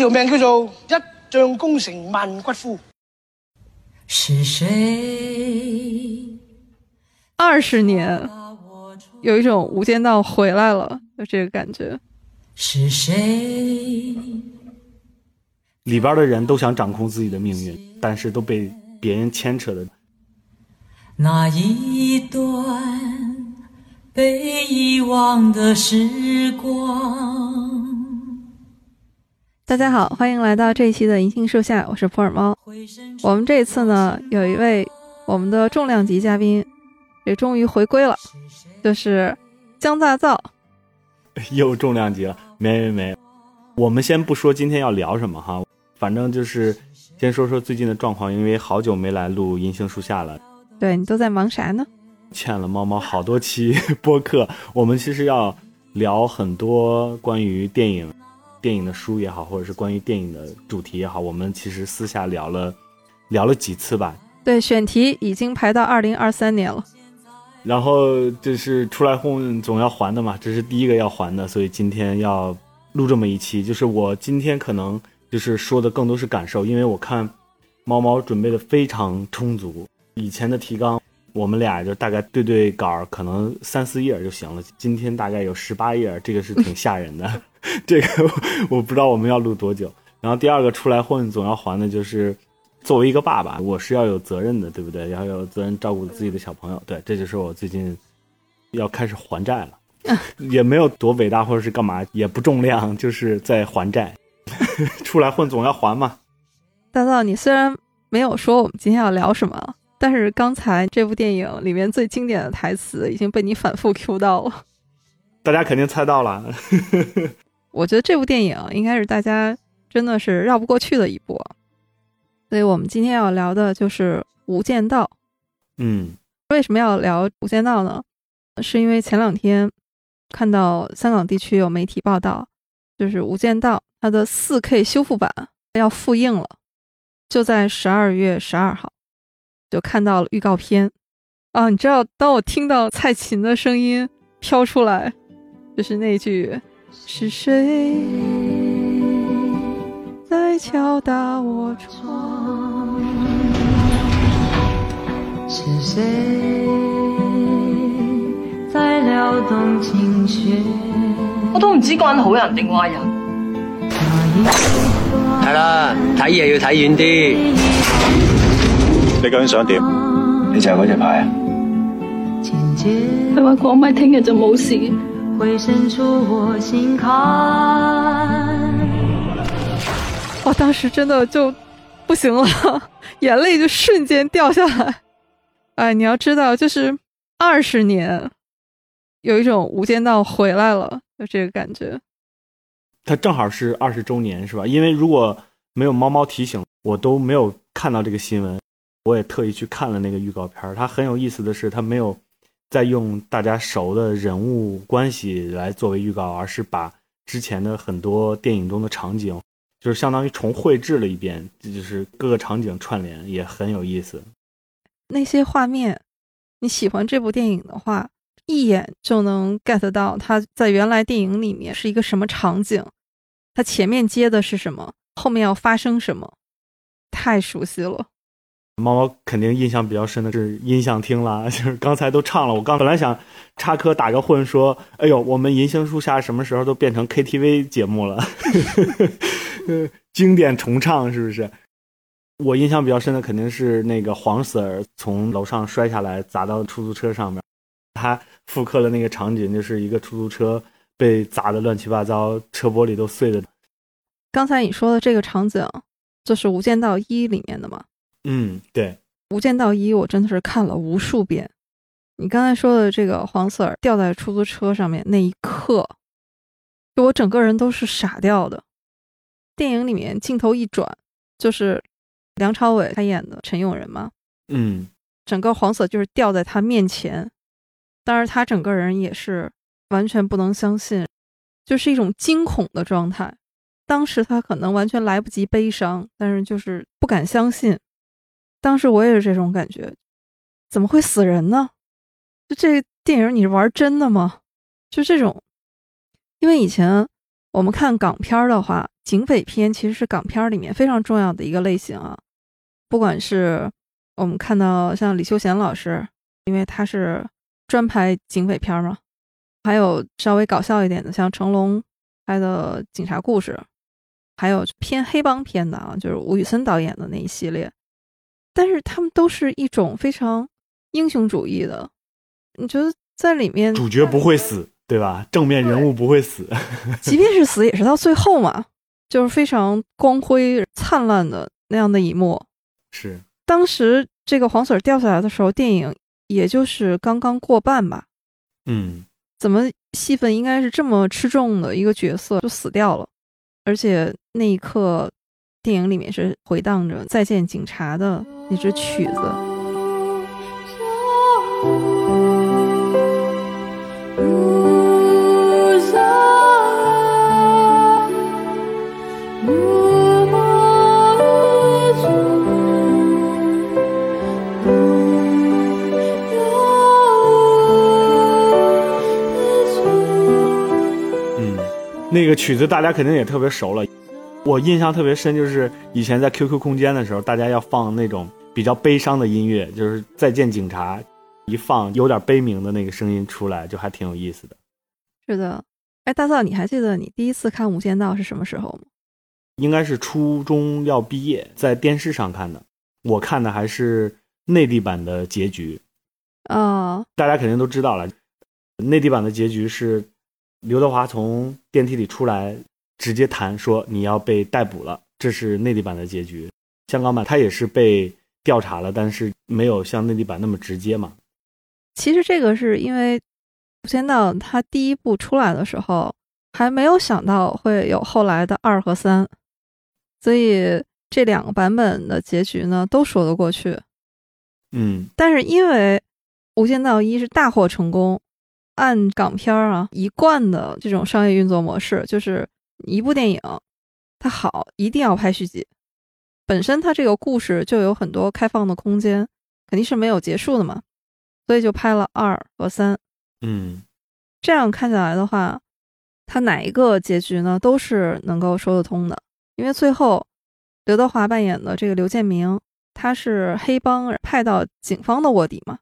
条命叫做一将功成万骨枯。是谁？二十年，有一种《无间道》回来了，就这个感觉。是谁？里边的人都想掌控自己的命运，但是都被别人牵扯的。那一段被遗忘的时光。大家好，欢迎来到这一期的银杏树下，我是普洱猫。我们这一次呢，有一位我们的重量级嘉宾也终于回归了，就是江大造。又重量级了，没没没。我们先不说今天要聊什么哈，反正就是先说说最近的状况，因为好久没来录银杏树下了。对你都在忙啥呢？欠了猫猫好多期播客，我们其实要聊很多关于电影。电影的书也好，或者是关于电影的主题也好，我们其实私下聊了，聊了几次吧。对，选题已经排到二零二三年了。然后就是出来混总要还的嘛，这是第一个要还的，所以今天要录这么一期。就是我今天可能就是说的更多是感受，因为我看猫猫准备的非常充足，以前的提纲我们俩就大概对对稿，可能三四页就行了。今天大概有十八页，这个是挺吓人的。这个我不知道我们要录多久。然后第二个出来混总要还的就是，作为一个爸爸，我是要有责任的，对不对？要有责任照顾自己的小朋友。对，这就是我最近要开始还债了。也没有多伟大或者是干嘛，也不重量，就是在还债。出来混总要还嘛。大道，你虽然没有说我们今天要聊什么，但是刚才这部电影里面最经典的台词已经被你反复 Q 到了。大家肯定猜到了。我觉得这部电影应该是大家真的是绕不过去的一部，所以我们今天要聊的就是《无间道》。嗯，为什么要聊《无间道》呢？是因为前两天看到香港地区有媒体报道，就是《无间道》它的 4K 修复版要复映了，就在十二月十二号就看到了预告片啊！你知道，当我听到蔡琴的声音飘出来，就是那句。是谁在敲打我窗？是谁在撩动琴弦？我都唔知关好人定坏人。系啦，睇嘢要睇远啲。你究竟想点？你就系嗰只牌啊？佢话听日就冇事。会伸出我心坎。我当时真的就不行了，眼泪就瞬间掉下来。哎，你要知道，就是二十年，有一种《无间道》回来了，就这个感觉。它正好是二十周年，是吧？因为如果没有猫猫提醒，我都没有看到这个新闻。我也特意去看了那个预告片它很有意思的是，它没有。再用大家熟的人物关系来作为预告，而是把之前的很多电影中的场景，就是相当于重绘制了一遍，这就是各个场景串联，也很有意思。那些画面，你喜欢这部电影的话，一眼就能 get 到它在原来电影里面是一个什么场景，它前面接的是什么，后面要发生什么，太熟悉了。猫猫肯定印象比较深的是音响厅啦，就是刚才都唱了。我刚本来想插科打个混，说：“哎呦，我们银杏树下什么时候都变成 KTV 节目了？” 经典重唱是不是？我印象比较深的肯定是那个黄 Sir 从楼上摔下来砸到出租车上面，他复刻的那个场景，就是一个出租车被砸的乱七八糟，车玻璃都碎了。刚才你说的这个场景，就是《无间道一》里面的吗？嗯，对，《无间道一》我真的是看了无数遍。你刚才说的这个黄 Sir 掉在出租车上面那一刻，就我整个人都是傻掉的。电影里面镜头一转，就是梁朝伟他演的陈永仁嘛，嗯，整个黄 Sir 就是掉在他面前，当时他整个人也是完全不能相信，就是一种惊恐的状态。当时他可能完全来不及悲伤，但是就是不敢相信。当时我也是这种感觉，怎么会死人呢？就这电影你是玩真的吗？就这种，因为以前我们看港片的话，警匪片其实是港片里面非常重要的一个类型啊。不管是我们看到像李修贤老师，因为他是专拍警匪片嘛，还有稍微搞笑一点的，像成龙拍的警察故事，还有偏黑帮片的啊，就是吴宇森导演的那一系列。但是他们都是一种非常英雄主义的，你觉得在里面主角不会死，对吧？正面人物不会死，即便是死也是到最后嘛，就是非常光辉灿烂的那样的一幕。是当时这个黄 Sir 掉下来的时候，电影也就是刚刚过半吧。嗯，怎么戏份应该是这么吃重的一个角色就死掉了，而且那一刻。电影里面是回荡着《再见警察》的那支曲子。嗯，那个曲子大家肯定也特别熟了。我印象特别深，就是以前在 QQ 空间的时候，大家要放那种比较悲伤的音乐，就是《再见警察》，一放有点悲鸣的那个声音出来，就还挺有意思的。是的，哎，大嫂，你还记得你第一次看《无间道》是什么时候吗？应该是初中要毕业，在电视上看的。我看的还是内地版的结局。啊，大家肯定都知道了，内地版的结局是刘德华从电梯里出来。直接谈说你要被逮捕了，这是内地版的结局。香港版他也是被调查了，但是没有像内地版那么直接嘛。其实这个是因为《无间道》它第一部出来的时候还没有想到会有后来的二和三，所以这两个版本的结局呢都说得过去。嗯，但是因为《无间道一》是大获成功，按港片啊一贯的这种商业运作模式，就是。一部电影，它好一定要拍续集。本身它这个故事就有很多开放的空间，肯定是没有结束的嘛，所以就拍了二和三。嗯，这样看下来的话，它哪一个结局呢都是能够说得通的。因为最后刘德华扮演的这个刘建明，他是黑帮派到警方的卧底嘛，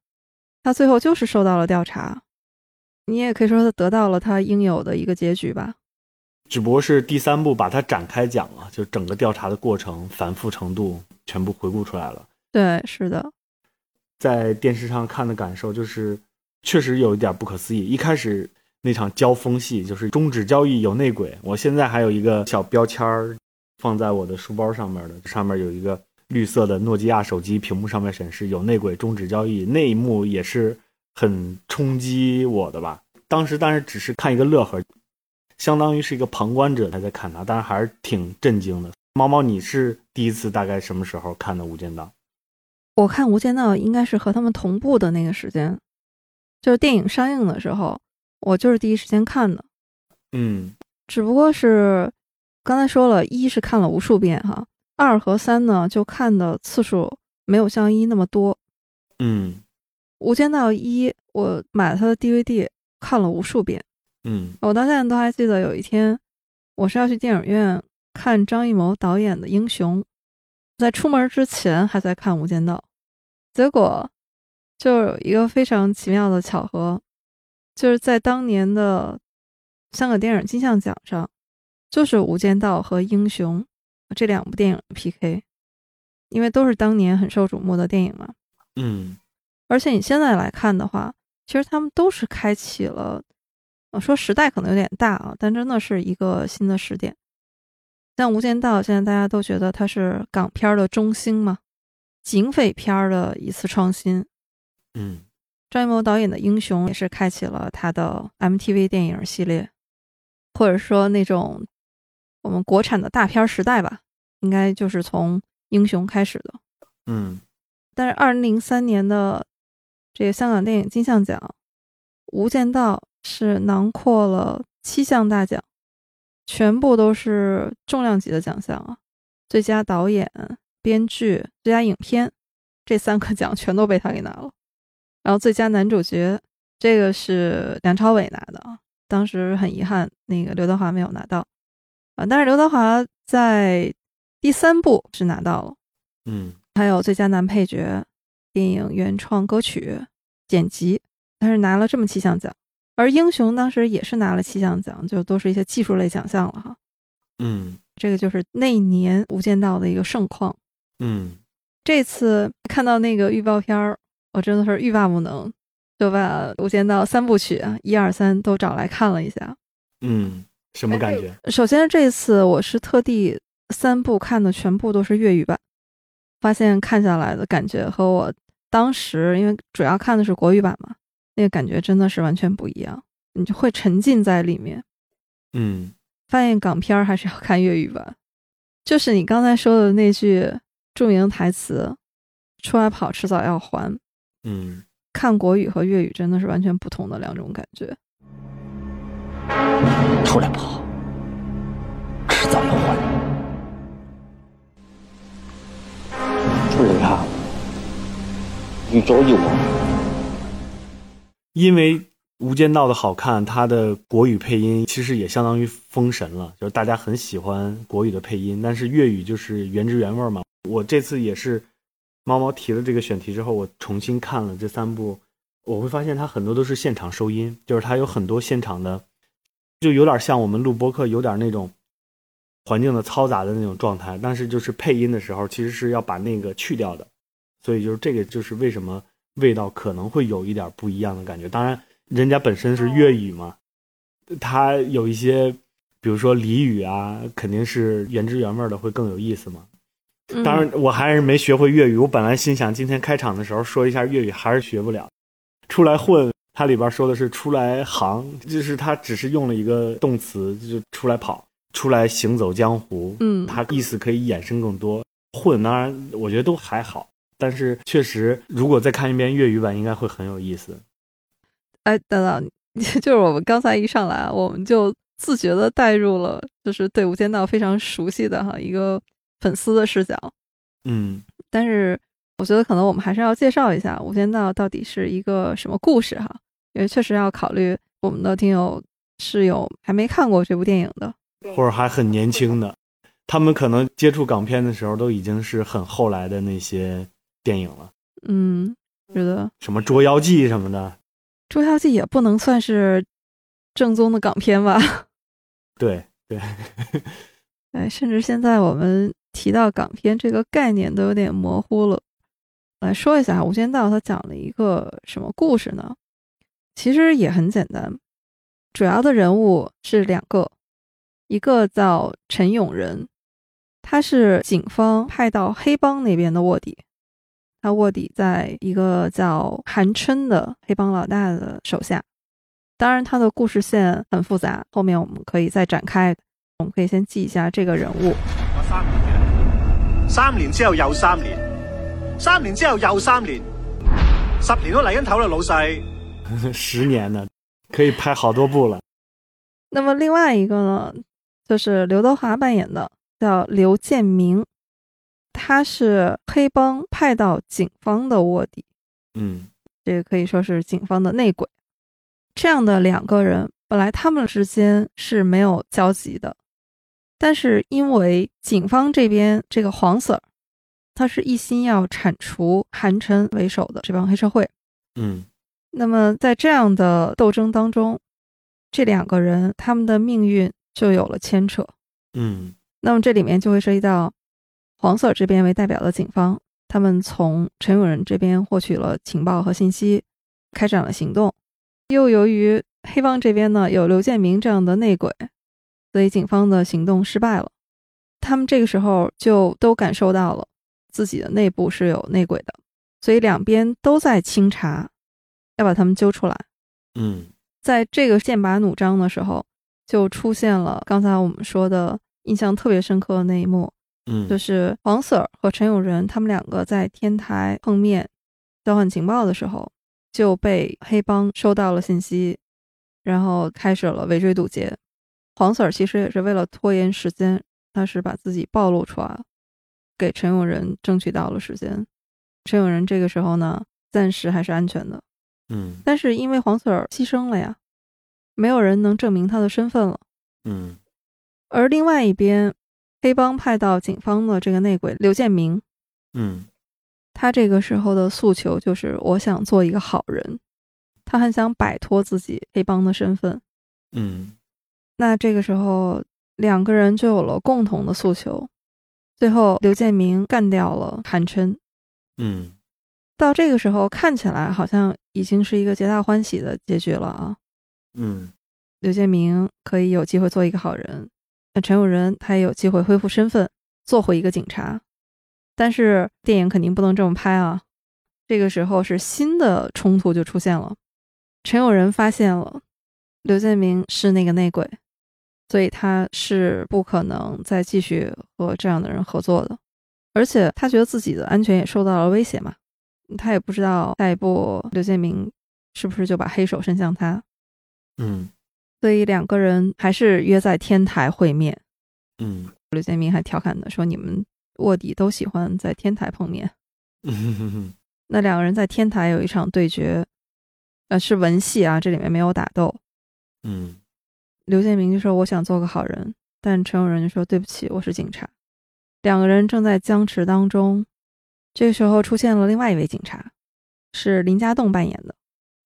他最后就是受到了调查。你也可以说他得到了他应有的一个结局吧。只不过是第三部把它展开讲了，就整个调查的过程、繁复程度全部回顾出来了。对，是的，在电视上看的感受就是，确实有一点不可思议。一开始那场交锋戏就是终止交易有内鬼，我现在还有一个小标签儿放在我的书包上面的，上面有一个绿色的诺基亚手机屏幕上面显示有内鬼终止交易，那一幕也是很冲击我的吧。当时但是只是看一个乐呵。相当于是一个旁观者，他在看他，但是还是挺震惊的。猫猫，你是第一次大概什么时候看的《无间道》？我看《无间道》应该是和他们同步的那个时间，就是电影上映的时候，我就是第一时间看的。嗯，只不过是刚才说了一是看了无数遍哈，二和三呢就看的次数没有像一那么多。嗯，《无间道》一我买了他的 DVD 看了无数遍。嗯，我到现在都还记得有一天，我是要去电影院看张艺谋导演的《英雄》，在出门之前还在看《无间道》，结果就有一个非常奇妙的巧合，就是在当年的香港电影金像奖上，就是《无间道》和《英雄》这两部电影 PK，因为都是当年很受瞩目的电影嘛。嗯，而且你现在来看的话，其实他们都是开启了。我说时代可能有点大啊，但真的是一个新的时点。像《无间道》，现在大家都觉得它是港片的中兴嘛，警匪片的一次创新。嗯，张艺谋导演的《英雄》也是开启了他的 MTV 电影系列，或者说那种我们国产的大片时代吧，应该就是从《英雄》开始的。嗯，但是二零零三年的这个香港电影金像奖，《无间道》。是囊括了七项大奖，全部都是重量级的奖项啊！最佳导演、编剧、最佳影片这三个奖全都被他给拿了。然后最佳男主角这个是梁朝伟拿的啊，当时很遗憾，那个刘德华没有拿到。啊。但是刘德华在第三部是拿到了，嗯还有最佳男配角、电影原创歌曲、剪辑，他是拿了这么七项奖。而英雄当时也是拿了七项奖，就都是一些技术类奖项了哈。嗯这个就是那一年《无间道》的一个盛况。嗯这次看到那个预告片儿，我真的是欲罢不能，就把《无间道》三部曲啊一二三都找来看了一下。嗯，什么感觉？首先这次我是特地三部看的全部都是粤语版，发现看下来的感觉和我当时因为主要看的是国语版嘛，那个感觉真的是完全不一样，你就会沉浸在里面。嗯发现港片儿还是要看粤语版，就是你刚才说的那句著名台词：“出来跑，迟早要还。”嗯看国语和粤语真的是完全不同的两种感觉。出来跑，迟早要还。出嚟行，預咗要還。因为《无间道》的好看，它的国语配音其实也相当于封神了，就是大家很喜欢国语的配音，但是粤语就是原汁原味嘛。我这次也是猫猫提了这个选题之后，我重新看了这三部，我会发现它很多都是现场收音，就是它有很多现场的，就有点像我们录播客有点那种环境的嘈杂的那种状态，但是就是配音的时候其实是要把那个去掉的，所以就是这个就是为什么味道可能会有一点不一样的感觉。当然，人家本身是粤语嘛，它有一些，比如说俚语啊，肯定是原汁原味的会更有意思嘛。嗯当然，我还是没学会粤语。我本来心想今天开场的时候说一下粤语，还是学不了。出来混，它里边说的是出来行，就是它只是用了一个动词，就是出来跑，出来行走江湖。嗯它意思可以衍生更多。混当然我觉得都还好，但是确实如果再看一遍粤语版，应该会很有意思。哎，等等，就是我们刚才一上来，我们就自觉的带入了，就是对《无间道》非常熟悉的哈一个粉丝的视角。嗯但是我觉得可能我们还是要介绍一下《无间道》到底是一个什么故事哈，因为确实要考虑我们的听友是有还没看过这部电影的。或者还很年轻的，他们可能接触港片的时候都已经是很后来的那些电影了，嗯，觉得什么《捉妖记》什么的。《捉妖记》也不能算是正宗的港片吧？对对，哎，甚至现在我们提到港片这个概念都有点模糊了。来说一下《无间道》，它讲了一个什么故事呢？其实也很简单，主要的人物是两个，一个叫陈永仁，他是警方派到黑帮那边的卧底，他卧底在一个叫韩琛的黑帮老大的手下。当然，他的故事线很复杂，后面我们可以再展开。我们可以先记一下这个人物。三年，三年之后又三年，三年之后又三年，十年都嚟緊頭啦，老細。十年呢，可以拍好多部了。那么另外一个呢，就是刘德华扮演的，叫刘建明，他是黑帮派到警方的卧底，嗯这个可以说是警方的内鬼。这样的两个人，本来他们之间是没有交集的，但是因为警方这边这个黄 Sir，他是一心要铲除韩琛为首的这帮黑社会。嗯那么在这样的斗争当中，这两个人他们的命运就有了牵扯。嗯那么这里面就会涉及到黄 Sir 这边为代表的警方，他们从陈永仁这边获取了情报和信息，开展了行动。又由于黑帮这边呢有刘建明这样的内鬼，所以警方的行动失败了。他们这个时候就都感受到了自己的内部是有内鬼的，所以两边都在清查，要把他们揪出来。嗯在这个剑拔弩张的时候，就出现了刚才我们说的印象特别深刻的那一幕，嗯，就是黄 Sir 和陈永仁他们两个在天台碰面交换情报的时候，就被黑帮收到了信息，然后开始了围追堵截。黄 Sir 其实也是为了拖延时间，他是把自己暴露出来了，给陈永仁争取到了时间。陈永仁这个时候呢，暂时还是安全的。嗯但是因为黄 Sir 牺牲了呀，没有人能证明他的身份了。嗯而另外一边，黑帮派到警方的这个内鬼刘建明，嗯，他这个时候的诉求就是我想做一个好人，他很想摆脱自己黑帮的身份。嗯，那这个时候两个人就有了共同的诉求，最后刘建明干掉了韩琛。嗯，到这个时候看起来好像已经是一个皆大欢喜的结局了啊。嗯，刘建明可以有机会做一个好人，陈永仁他也有机会恢复身份，做回一个警察。但是电影肯定不能这么拍啊。这个时候是新的冲突就出现了，陈永仁发现了刘建明是那个内鬼，所以他是不可能再继续和这样的人合作的。而且他觉得自己的安全也受到了威胁嘛，他也不知道下一步刘建明是不是就把黑手伸向他。嗯，所以两个人还是约在天台会面。嗯，刘建明还调侃的说：“你们卧底都喜欢在天台碰面。”嗯，那两个人在天台有一场对决，呃，是文戏啊，这里面没有打斗。嗯，刘建明就说：“我想做个好人。”但陈永仁就说：“对不起，我是警察。”两个人正在僵持当中，这个时候出现了另外一位警察，是林家栋扮演的。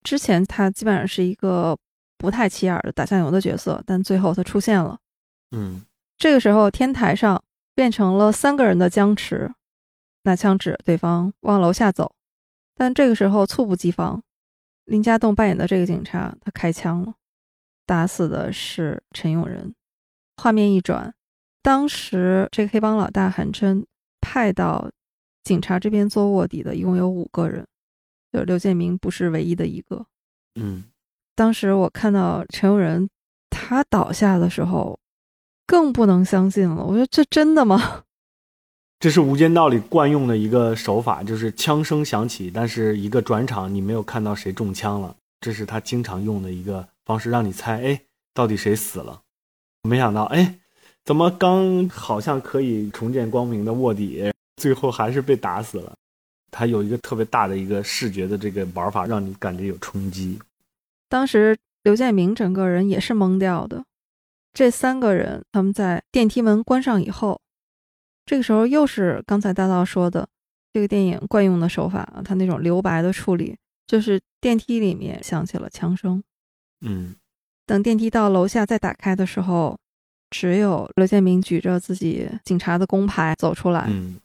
之前他基本上是一个。不太起眼的打酱油的角色，但最后他出现了。嗯，这个时候天台上变成了三个人的僵持，拿枪指对方往楼下走。但这个时候猝不及防，林家栋扮演的这个警察他开枪了，打死的是陈永仁。画面一转，当时这个黑帮老大韩琛派到警察这边做卧底的一共有五个人，就刘建明不是唯一的一个。嗯。当时我看到陈永仁他倒下的时候，更不能相信了。我说：“这真的吗？” 这是《无间道》里惯用的一个手法，就是枪声响起，但是一个转场你没有看到谁中枪了，这是他经常用的一个方式，让你猜，哎，到底谁死了？没想到，哎，怎么刚好像可以重见光明的卧底，最后还是被打死了？他有一个特别大的一个视觉的这个玩法，让你感觉有冲击。当时刘建明整个人也是懵掉的。这三个人他们在电梯门关上以后，这个时候又是刚才大道说的这个电影惯用的手法啊，他那种留白的处理，就是电梯里面响起了枪声。嗯，等电梯到楼下再打开的时候，只有刘建明举着自己警察的工牌走出来。嗯，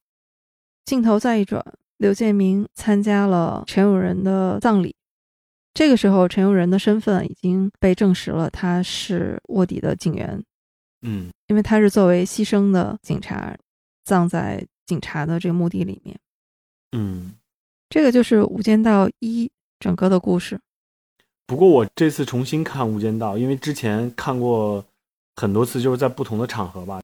镜头再一转，刘建明参加了陈永仁的葬礼。这个时候，陈永仁的身份已经被证实了，他是卧底的警员。嗯，因为他是作为牺牲的警察，葬在警察的这个墓地里面。嗯，这个就是《无间道一》整个的故事。不过我这次重新看《无间道》，因为之前看过很多次，就是在不同的场合吧，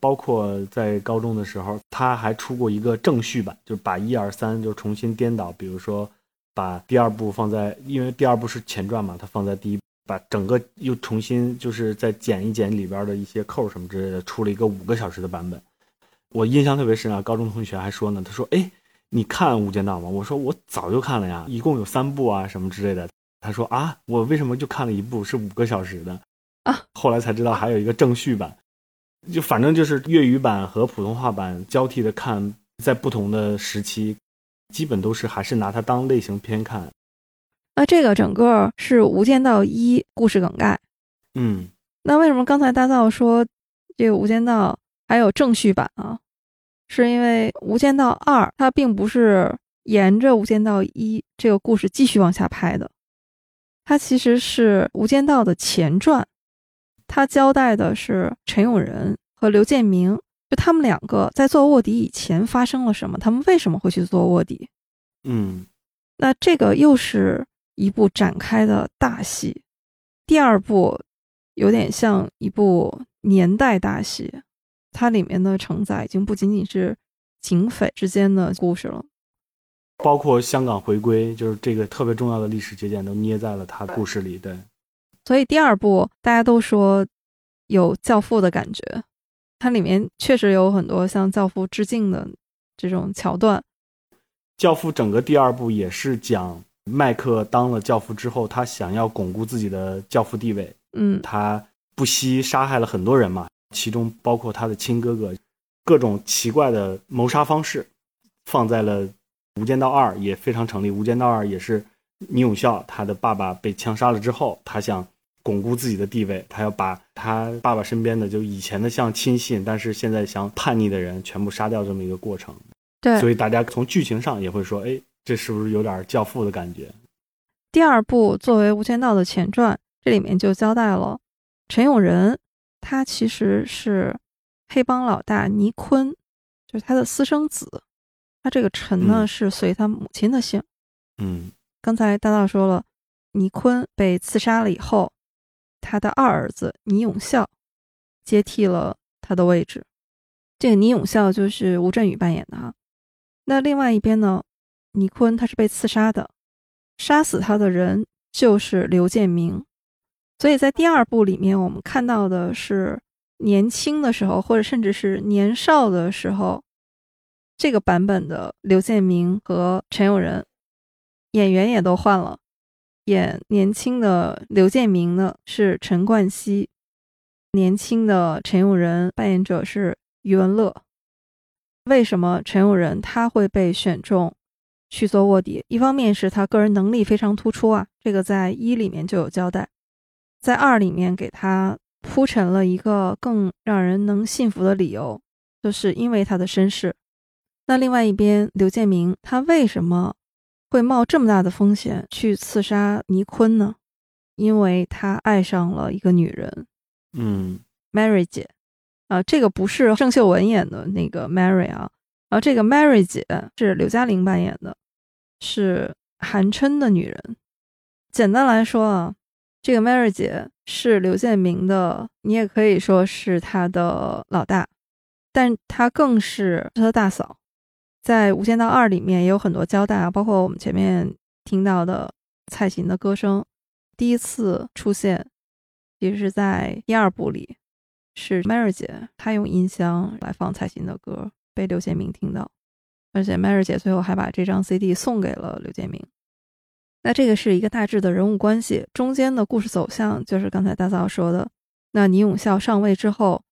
包括在高中的时候，他还出过一个正序版，就是把一二三就重新颠倒，比如说。把第二部放在，因为第二部是前传嘛，它放在第一，把整个又重新就是再剪一剪里边的一些扣什么之类的，出了一个五个小时的版本。我印象特别深啊，高中同学还说呢，他说：“哎，你看《无间道》吗？”我说：“我早就看了呀，一共有三部啊，什么之类的。”他说：“啊，我为什么就看了一部是五个小时的啊？”后来才知道还有一个正序版，就反正就是粤语版和普通话版交替的看，在不同的时期。基本都是还是拿它当类型片看。那这个整个是《无间道一》故事梗概。嗯，那为什么刚才大道说这个《无间道》还有正序版啊？是因为《无间道二》它并不是沿着《无间道一》这个故事继续往下拍的，它其实是《无间道》的前传。它交代的是陈永仁和刘建明。就他们两个在做卧底以前发生了什么？他们为什么会去做卧底？嗯，那这个又是一部展开的大戏。第二部有点像一部年代大戏，它里面的承载已经不仅仅是警匪之间的故事了，包括香港回归，就是这个特别重要的历史节点都捏在了他故事里。对，所以第二部大家都说有《教父》的感觉。它里面确实有很多向教父致敬的这种桥段。教父整个第二部也是讲麦克当了教父之后，他想要巩固自己的教父地位。嗯，他不惜杀害了很多人嘛，其中包括他的亲哥哥，各种奇怪的谋杀方式，放在了《无间道二》也非常成立。《无间道二》也是倪永孝他的爸爸被枪杀了之后，他想巩固自己的地位，他要把他爸爸身边的就以前的像亲信，但是现在想叛逆的人全部杀掉这么一个过程。对，所以大家从剧情上也会说，哎，这是不是有点教父的感觉？第二部作为《无间道》的前传，这里面就交代了陈永仁，他其实是黑帮老大倪坤，就是他的私生子。他这个陈呢是随他母亲的姓。嗯，刚才大道说了，倪坤被刺杀了以后，他的二儿子倪永孝接替了他的位置。这个倪永孝就是吴镇宇扮演的哈。那另外一边呢，倪坤他是被刺杀的。杀死他的人就是刘建明，所以在第二部里面，我们看到的是年轻的时候，或者甚至是年少的时候，这个版本的刘建明和陈永仁演员也都换了，演年轻的刘建明呢是陈冠希，年轻的陈永仁扮演者是余文乐。为什么陈永仁他会被选中？去做卧底，一方面是他个人能力非常突出啊，这个在一里面就有交代，在二里面给他铺陈了一个更让人能信服的理由，就是因为他的身世。那另外一边，刘建明他为什么会冒这么大的风险去刺杀尼坤呢？因为他爱上了一个女人，嗯，Mary 姐，啊，这个不是郑秀文演的那个 Mary 啊。而这个 Mary 姐是刘嘉玲扮演的，是韩琛的女人。简单来说啊，这个 Mary 姐是刘建明的，你也可以说是他的老大，但她更是他的大嫂。在《无间道二》里面也有很多交代啊，包括我们前面听到的蔡琴的歌声，第一次出现，其实是在第二部里，是 Mary 姐她用音箱来放蔡琴的歌。被刘建明听到，而且 Mary 姐最后还把这张 CD 送给了刘建明。那这个是一个大致的人物关系，中间的故事走向就是刚才大嫂说的。那倪永孝上位之后，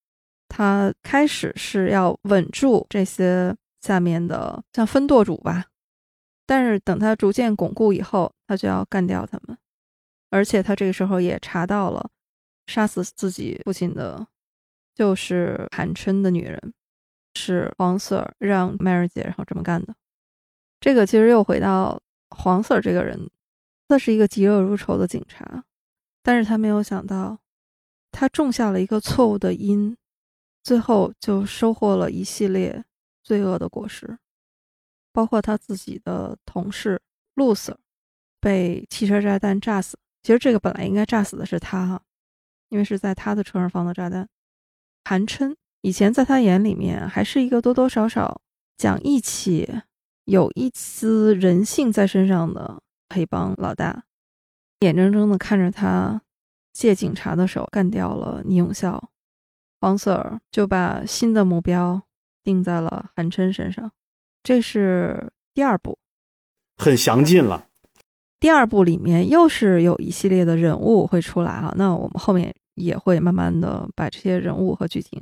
他开始是要稳住这些下面的像分舵主吧，但是等他逐渐巩固以后，他就要干掉他们。而且他这个时候也查到了，杀死自己父亲的，就是韩琛的女人。是黄 Sir 让 Mary 姐然后这么干的，这个其实又回到黄 Sir 这个人，他是一个嫉恶如仇的警察，但是他没有想到，他种下了一个错误的因，最后就收获了一系列罪恶的果实，包括他自己的同事陆 Sir 被汽车炸弹炸死，其实这个本来应该炸死的是他哈，因为是在他的车上放的炸弹，韩琛。以前在他眼里面还是一个多多少少讲义气、有一丝人性在身上的黑帮老大，眼睁睁的看着他借警察的手干掉了倪永孝，黄 Sir 就把新的目标定在了韩琛身上。这是第二部，很详尽了。第二部里面又是有一系列的人物会出来哈，那我们后面也会慢慢的把这些人物和剧情。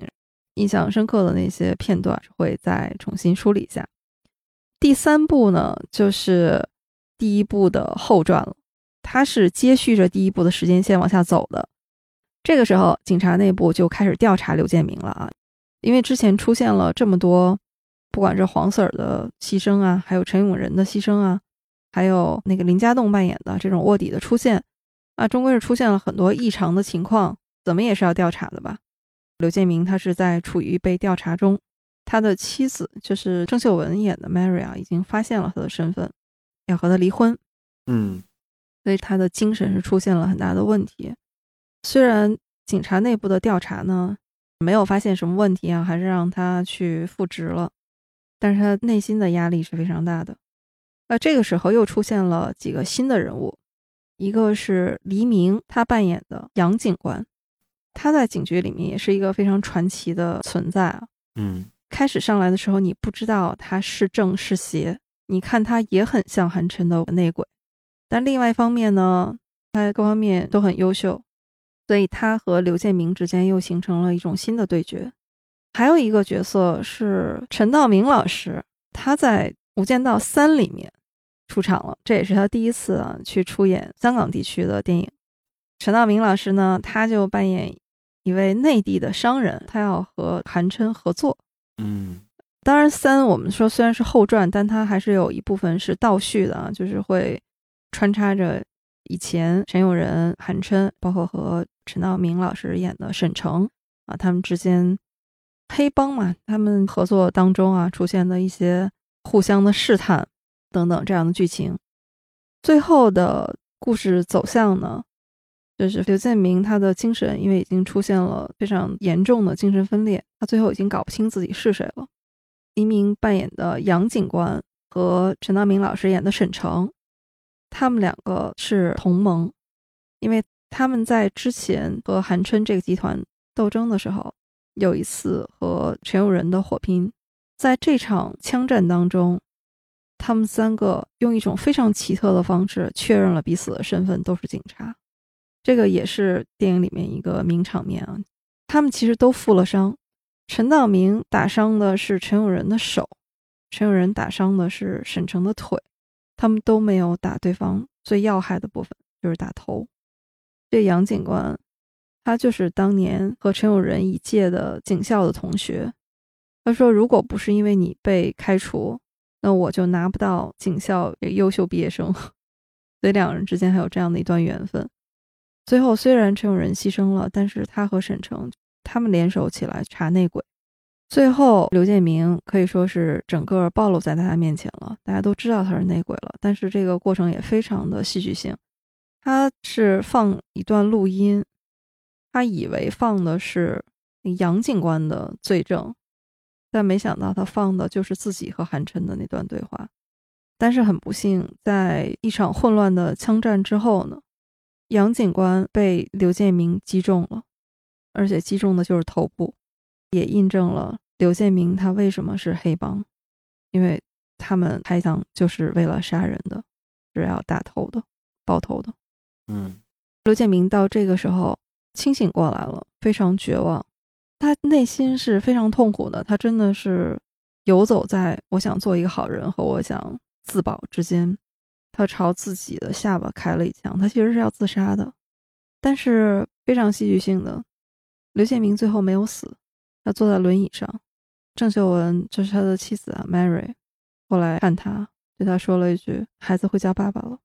印象深刻的那些片段会再重新梳理一下。第三部呢，就是第一部的后传了，它是接续着第一部的时间线往下走的。这个时候，警察内部就开始调查刘建明了啊，因为之前出现了这么多，不管是黄 Sir 的牺牲啊，还有陈永仁的牺牲啊，还有那个林家栋扮演的这种卧底的出现啊，终归是出现了很多异常的情况，怎么也是要调查的吧。刘建明他是在处于被调查中，他的妻子就是郑秀文演的 Mary 啊，已经发现了他的身份，要和他离婚。嗯，所以他的精神是出现了很大的问题。虽然警察内部的调查呢没有发现什么问题啊，还是让他去复职了，但是他内心的压力是非常大的。那这个时候又出现了几个新的人物，一个是黎明，他扮演的杨警官。他在警局里面也是一个非常传奇的存在啊。嗯，开始上来的时候，你不知道他是正是邪，你看他也很像韩琛的内鬼，但另外一方面呢，他各方面都很优秀。所以他和刘建明之间又形成了一种新的对决。还有一个角色是陈道明老师，他在《无间道三》里面出场了，这也是他第一次啊去出演香港地区的电影。陈道明老师呢，他就扮演一位内地的商人，他要和韩琛合作。嗯，当然，三我们说虽然是后传，但它还是有一部分是倒叙的啊，就是会穿插着以前陈永仁、韩琛，包括和陈道明老师演的沈城啊，他们之间。黑帮嘛，他们合作当中啊，出现的一些互相的试探等等这样的剧情。最后的故事走向呢，就是刘建明他的精神因为已经出现了非常严重的精神分裂，他最后已经搞不清自己是谁了。黎明扮演的杨警官和陈道明老师演的沈城，他们两个是同盟，因为他们在之前和韩春这个集团斗争的时候。有一次和陈友仁的火拼，在这场枪战当中，他们三个用一种非常奇特的方式确认了彼此的身份，都是警察。这个也是电影里面一个名场面啊。他们其实都负了伤，陈道明打伤的是陈友仁的手，陈友仁打伤的是沈城的腿，他们都没有打对方最要害的部分，就是打头。这杨警官。他就是当年和陈永仁一届的警校的同学。他说：“如果不是因为你被开除，那我就拿不到警校优秀毕业生。”所以两人之间还有这样的一段缘分。最后虽然陈永仁牺牲了，但是他和沈城他们联手起来查内鬼。最后刘建明可以说是整个暴露在大家面前了，大家都知道他是内鬼了。但是这个过程也非常的戏剧性。他是放一段录音。他以为放的是杨警官的罪证，但没想到他放的就是自己和韩琛的那段对话。但是很不幸，在一场混乱的枪战之后呢，杨警官被刘建明击中了，而且击中的就是头部，也印证了刘建明他为什么是黑帮，因为他们开枪就是为了杀人的，是要打头的、爆头的。嗯，刘建明到这个时候。清醒过来了，非常绝望，他内心是非常痛苦的。他真的是游走在我想做一个好人和我想自保之间。他朝自己的下巴开了一枪，他其实是要自杀的。但是非常戏剧性的，刘建明最后没有死，他坐在轮椅上。郑秀文就是他的妻子啊，Mary，后来看他，对他说了一句：“孩子会叫爸爸了。”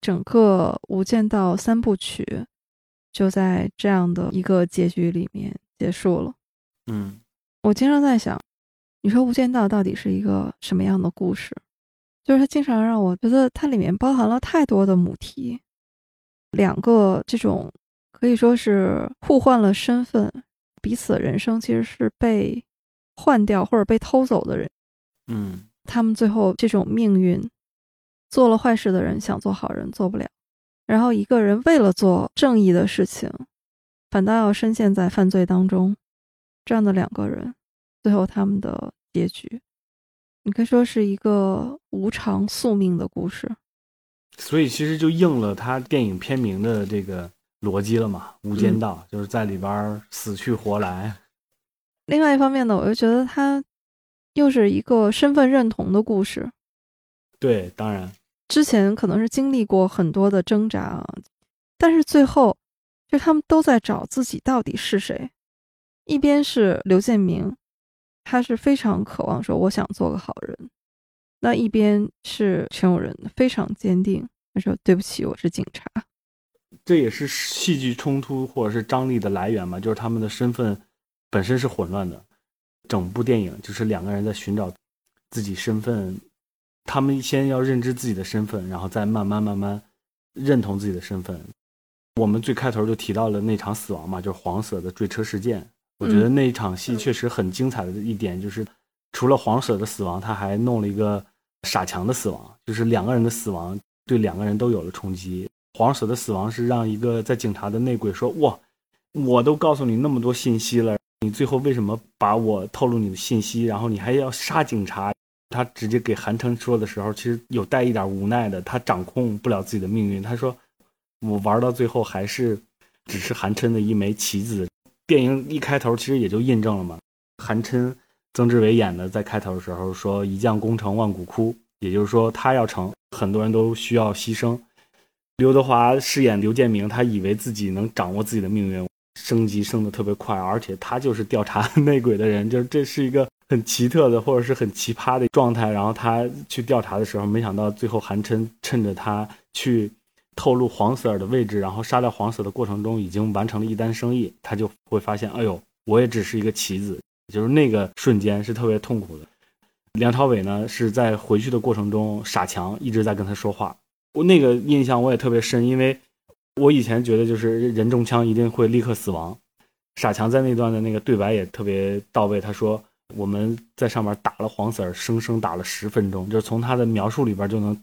整个《无间道》三部曲。就在这样的一个结局里面结束了。嗯，我经常在想，你说《无间道》到底是一个什么样的故事？就是它经常让我觉得它里面包含了太多的母题，两个这种可以说是互换了身份，彼此的人生其实是被换掉或者被偷走的人。嗯，他们最后这种命运，做了坏事的人想做好人做不了。然后一个人为了做正义的事情，反倒要深陷在犯罪当中，这样的两个人，最后他们的结局，你可以说是一个无常宿命的故事。所以其实就应了他电影片名的这个逻辑了嘛，《无间道》就是在里边死去活来。另外一方面呢，我又觉得他又是一个身份认同的故事。对，当然。之前可能是经历过很多的挣扎啊，但是最后，就他们都在找自己到底是谁。一边是刘建明，他是非常渴望说我想做个好人；那一边是陈友仁，非常坚定，他说对不起，我是警察。这也是戏剧冲突或者是张力的来源嘛，就是他们的身份本身是混乱的。整部电影就是两个人在寻找自己身份。他们先要认知自己的身份，然后再慢慢慢慢认同自己的身份。我们最开头就提到了那场死亡嘛，就是黄色的坠车事件。我觉得那一场戏确实很精彩的一点就是，除了黄色的死亡，他还弄了一个傻强的死亡，就是两个人的死亡对两个人都有了冲击。黄舍的死亡是让一个在警察的内鬼说：“哇，我都告诉你那么多信息了，你最后为什么把我透露你的信息，然后你还要杀警察？”他直接给韩琛说的时候，其实有带一点无奈的。他掌控不了自己的命运。他说：“我玩到最后还是只是韩琛的一枚棋子。电影一开头其实也就印证了嘛。韩琛、曾志伟演的，在开头的时候说“一将功成万骨枯”，也就是说他要成，很多人都需要牺牲。刘德华饰演刘建明，他以为自己能掌握自己的命运，升级升得特别快，而且他就是调查 内鬼的人，就是这是一个很奇特的或者是很奇葩的状态。然后他去调查的时候，没想到最后韩琛趁着他去。透露黄 Sir 的位置，然后杀掉黄 Sir 的过程中，已经完成了一单生意，他就会发现，哎呦，我也只是一个棋子，就是那个瞬间是特别痛苦的。梁朝伟呢是在回去的过程中，傻强一直在跟他说话，我那个印象我也特别深，因为我以前觉得就是人中枪一定会立刻死亡，傻强在那段的那个对白也特别到位，他说我们在上面打了黄 Sir，生生打了十分钟，就是从他的描述里边就能。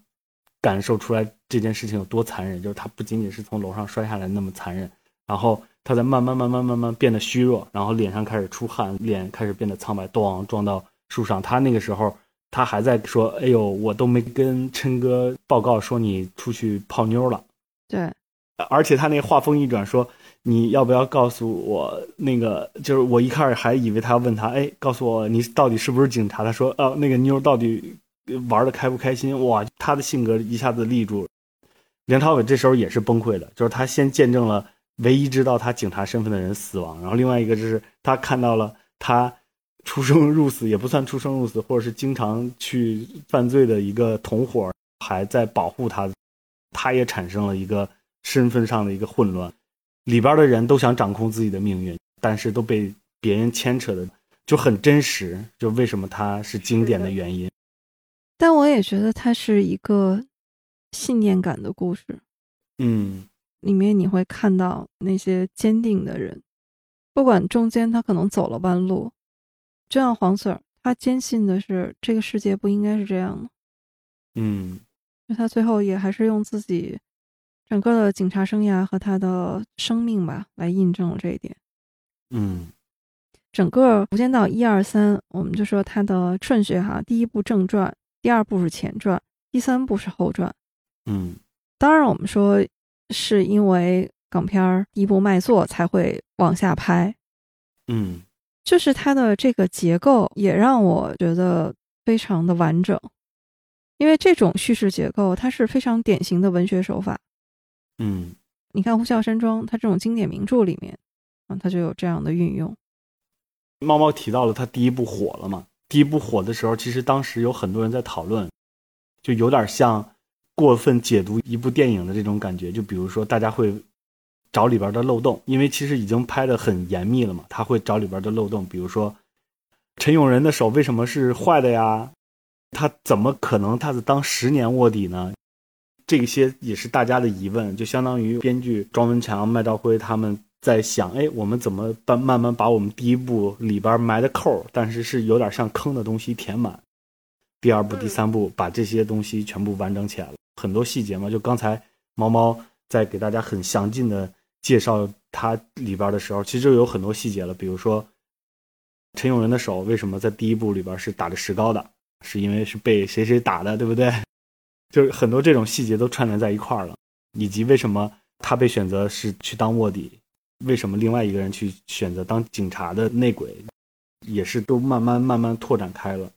感受出来这件事情有多残忍，就是他不仅仅是从楼上摔下来那么残忍，然后他在慢慢慢慢慢慢变得虚弱，然后脸上开始出汗，脸开始变得苍白，咣撞到树上。他那个时候他还在说：“哎呦，我都没跟琛哥报告说你出去泡妞了。”对，而且他那话锋一转说：“你要不要告诉我那个？就是我一开始还以为他要问他，哎，告诉我你到底是不是警察？”他说：“哦，那个妞到底。”玩的开不开心？哇，他的性格一下子立住。梁朝伟这时候也是崩溃的，就是他先见证了唯一知道他警察身份的人死亡，然后另外一个就是他看到了他出生入死也不算出生入死，或者是经常去犯罪的一个同伙还在保护他，他也产生了一个身份上的一个混乱。里边的人都想掌控自己的命运，但是都被别人牵扯的就很真实。就为什么他是经典的原因。但我也觉得它是一个信念感的故事，嗯，里面你会看到那些坚定的人，不管中间他可能走了弯路，就像黄 Sir，他坚信的是这个世界不应该是这样的，嗯，那他最后也还是用自己整个的警察生涯和他的生命吧来印证了这一点，嗯，整个《无间道》一二三，我们就说它的顺序哈，第一部正传。第二部是前传，第三部是后传。嗯，当然我们说是因为港片儿第一部卖座才会往下拍。嗯，就是它的这个结构也让我觉得非常的完整，因为这种叙事结构它是非常典型的文学手法。嗯，你看《呼啸山庄》，它这种经典名著里面啊，它就有这样的运用。猫猫提到了它第一部火了嘛？第一部火的时候，其实当时有很多人在讨论，就有点像过分解读一部电影的这种感觉。就比如说，大家会找里边的漏洞，因为其实已经拍的很严密了嘛，他会找里边的漏洞。比如说，陈永仁的手为什么是坏的呀？他怎么可能他是当十年卧底呢？这些也是大家的疑问。就相当于编剧庄文强、麦兆辉他们。在想，哎，我们怎么办慢慢把我们第一部里边埋的扣，但是是有点像坑的东西填满。第二部、第三部把这些东西全部完整起来了，很多细节嘛。就刚才猫猫在给大家很详尽的介绍它里边的时候，其实就有很多细节了。比如说，陈永仁的手为什么在第一部里边是打着石膏的，是因为是被谁谁打的，对不对？就是很多这种细节都串联在一块儿了，以及为什么他被选择是去当卧底。为什么另外一个人去选择当警察的内鬼，也是都慢慢慢慢拓展开了。《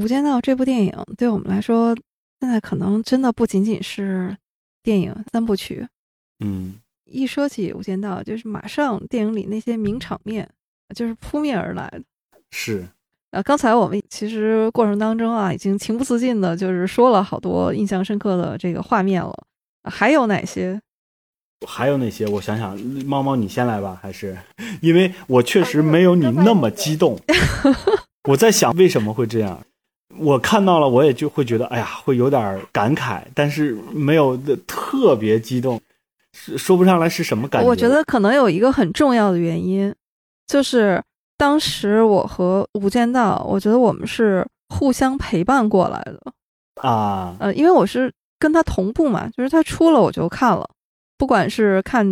无间道》这部电影对我们来说，现在可能真的不仅仅是电影三部曲。嗯，一说起《无间道》，就是马上电影里那些名场面就是扑面而来。是。呃，刚才我们其实过程当中啊，已经情不自禁的，就是说了好多印象深刻的这个画面了。还有哪些？还有哪些？我想想，猫猫你先来吧，还是因为我确实没有你那么激动。我在想为什么会这样？我看到了，我也就会觉得，哎呀，会有点感慨，但是没有特别激动，说不上来是什么感觉。我觉得可能有一个很重要的原因，就是当时我和《无间道》，我觉得我们是互相陪伴过来的啊。呃，因为我是跟他同步嘛，就是他出了我就看了。不管是看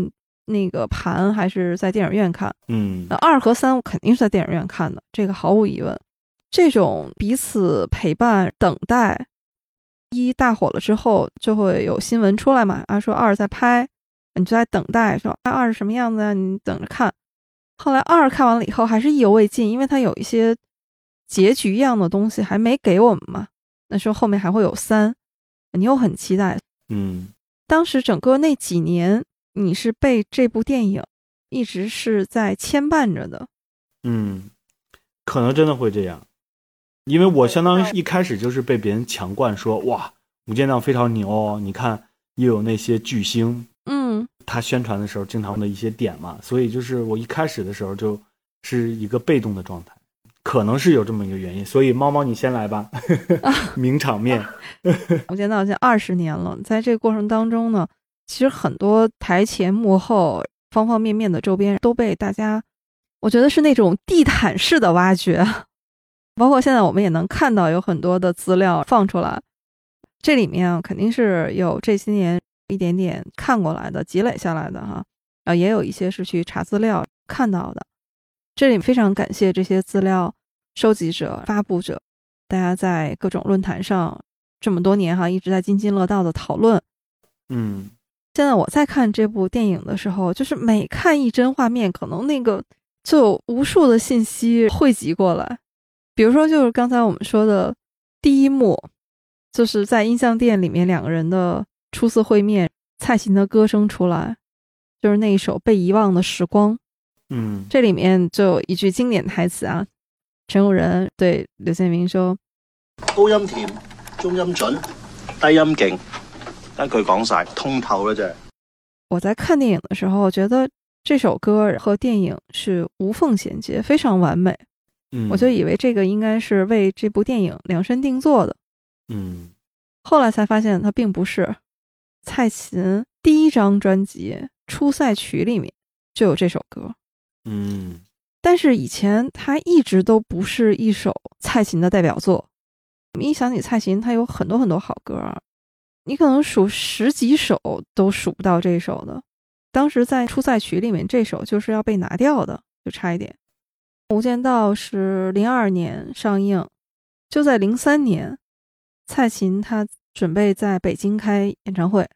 那个盘还是在电影院看，嗯，二和三我肯定是在电影院看的，这个毫无疑问。这种彼此陪伴、等待，一大火了之后就会有新闻出来嘛，啊，说二在拍，你就在等待，说二是什么样子啊？你等着看。后来二看完了以后，还是意犹未尽，因为它有一些结局一样的东西还没给我们嘛。那说后面还会有三，你又很期待。嗯，当时整个那几年，你是被这部电影一直是在牵绊着的。嗯，可能真的会这样，因为我相当于一开始就是被别人强灌说哇，无间道非常牛哦，你看又有那些巨星。嗯，他宣传的时候经常的一些点嘛，所以就是我一开始的时候就是一个被动的状态，可能是有这么一个原因。所以猫猫你先来吧，名场面。我见到已经二十年了，在这个过程当中呢，其实很多台前幕后方方面面的周边都被大家，我觉得是那种地毯式的挖掘，包括现在我们也能看到有很多的资料放出来，这里面肯定是有这些年。一点点看过来的，积累下来的哈，啊，也有一些是去查资料看到的。这里非常感谢这些资料收集者、发布者，大家在各种论坛上这么多年哈，一直在津津乐道的讨论。嗯，现在我在看这部电影的时候，就是每看一帧画面，可能那个就有无数的信息汇集过来。比如说，就是刚才我们说的第一幕，就是在音像店里面两个人的。初次会面，蔡琴的歌声出来，就是那一首《被遗忘的时光》。嗯，这里面就有一句经典台词啊，陈永仁对刘建明说：“高音甜，中音准，低音劲，一句讲晒，通透了这。”我在看电影的时候，觉得这首歌和电影是无缝衔接，非常完美。嗯，我就以为这个应该是为这部电影量身定做的。嗯，后来才发现它并不是。蔡琴第一张专辑《出赛曲》里面就有这首歌，嗯，但是以前它一直都不是一首蔡琴的代表作。我们一想起蔡琴，她有很多很多好歌啊，你可能数十几首都数不到这首的。当时在《出赛曲》里面，这首就是要被拿掉的，就差一点。《无间道》是零二年上映，就在零三年，蔡琴她。准备在北京开演唱会，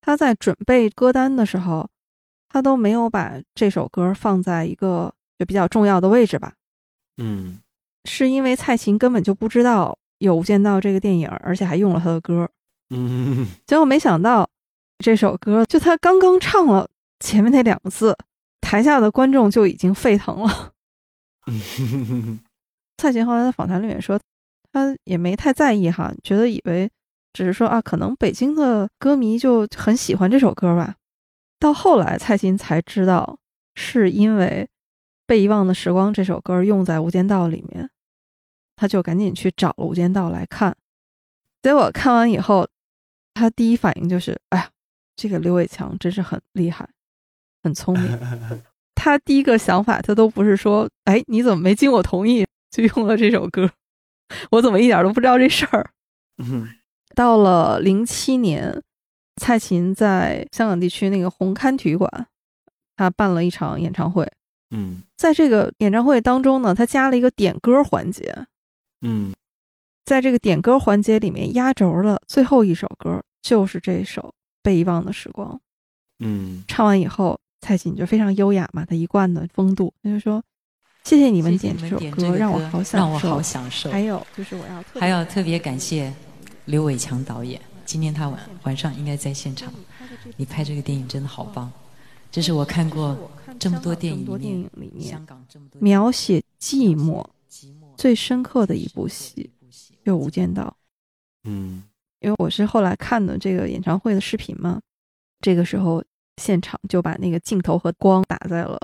他在准备歌单的时候，他都没有把这首歌放在一个就比较重要的位置吧。嗯，是因为蔡琴根本就不知道有《无间道》这个电影，而且还用了他的歌。嗯，结果没想到这首歌就他刚刚唱了前面那两个字，台下的观众就已经沸腾了。蔡琴后来在访谈里面说，他也没太在意哈，觉得以为。只是说啊，可能北京的歌迷就很喜欢这首歌吧。到后来，蔡琴才知道是因为《被遗忘的时光》这首歌用在《无间道》里面，他就赶紧去找了《无间道》来看。结果看完以后，他第一反应就是：“哎呀，这个刘伟强真是很厉害，很聪明。”他第一个想法，他都不是说：“哎，你怎么没经我同意就用了这首歌？我怎么一点都不知道这事儿？”到了零七年，蔡琴在香港地区那个红磡体育馆，她办了一场演唱会。嗯，在这个演唱会当中呢，她加了一个点歌环节。嗯，在这个点歌环节里面，压轴的最后一首歌就是这首《被遗忘的时光》。嗯，唱完以后，蔡琴就非常优雅嘛，她一贯的风度，她就说：“谢谢你们点这首歌，让我好享受。”让我好享受。还有就是我要还要特别感谢。刘伟强导演，今天他晚晚上应该在现场。你拍这个电影真的好棒，这是我看过这么多电影里面，香港这么多描写寂寞最深刻的一部戏，就《无间道》。嗯，因为我是后来看的这个演唱会的视频嘛，这个时候现场就把那个镜头和光打在了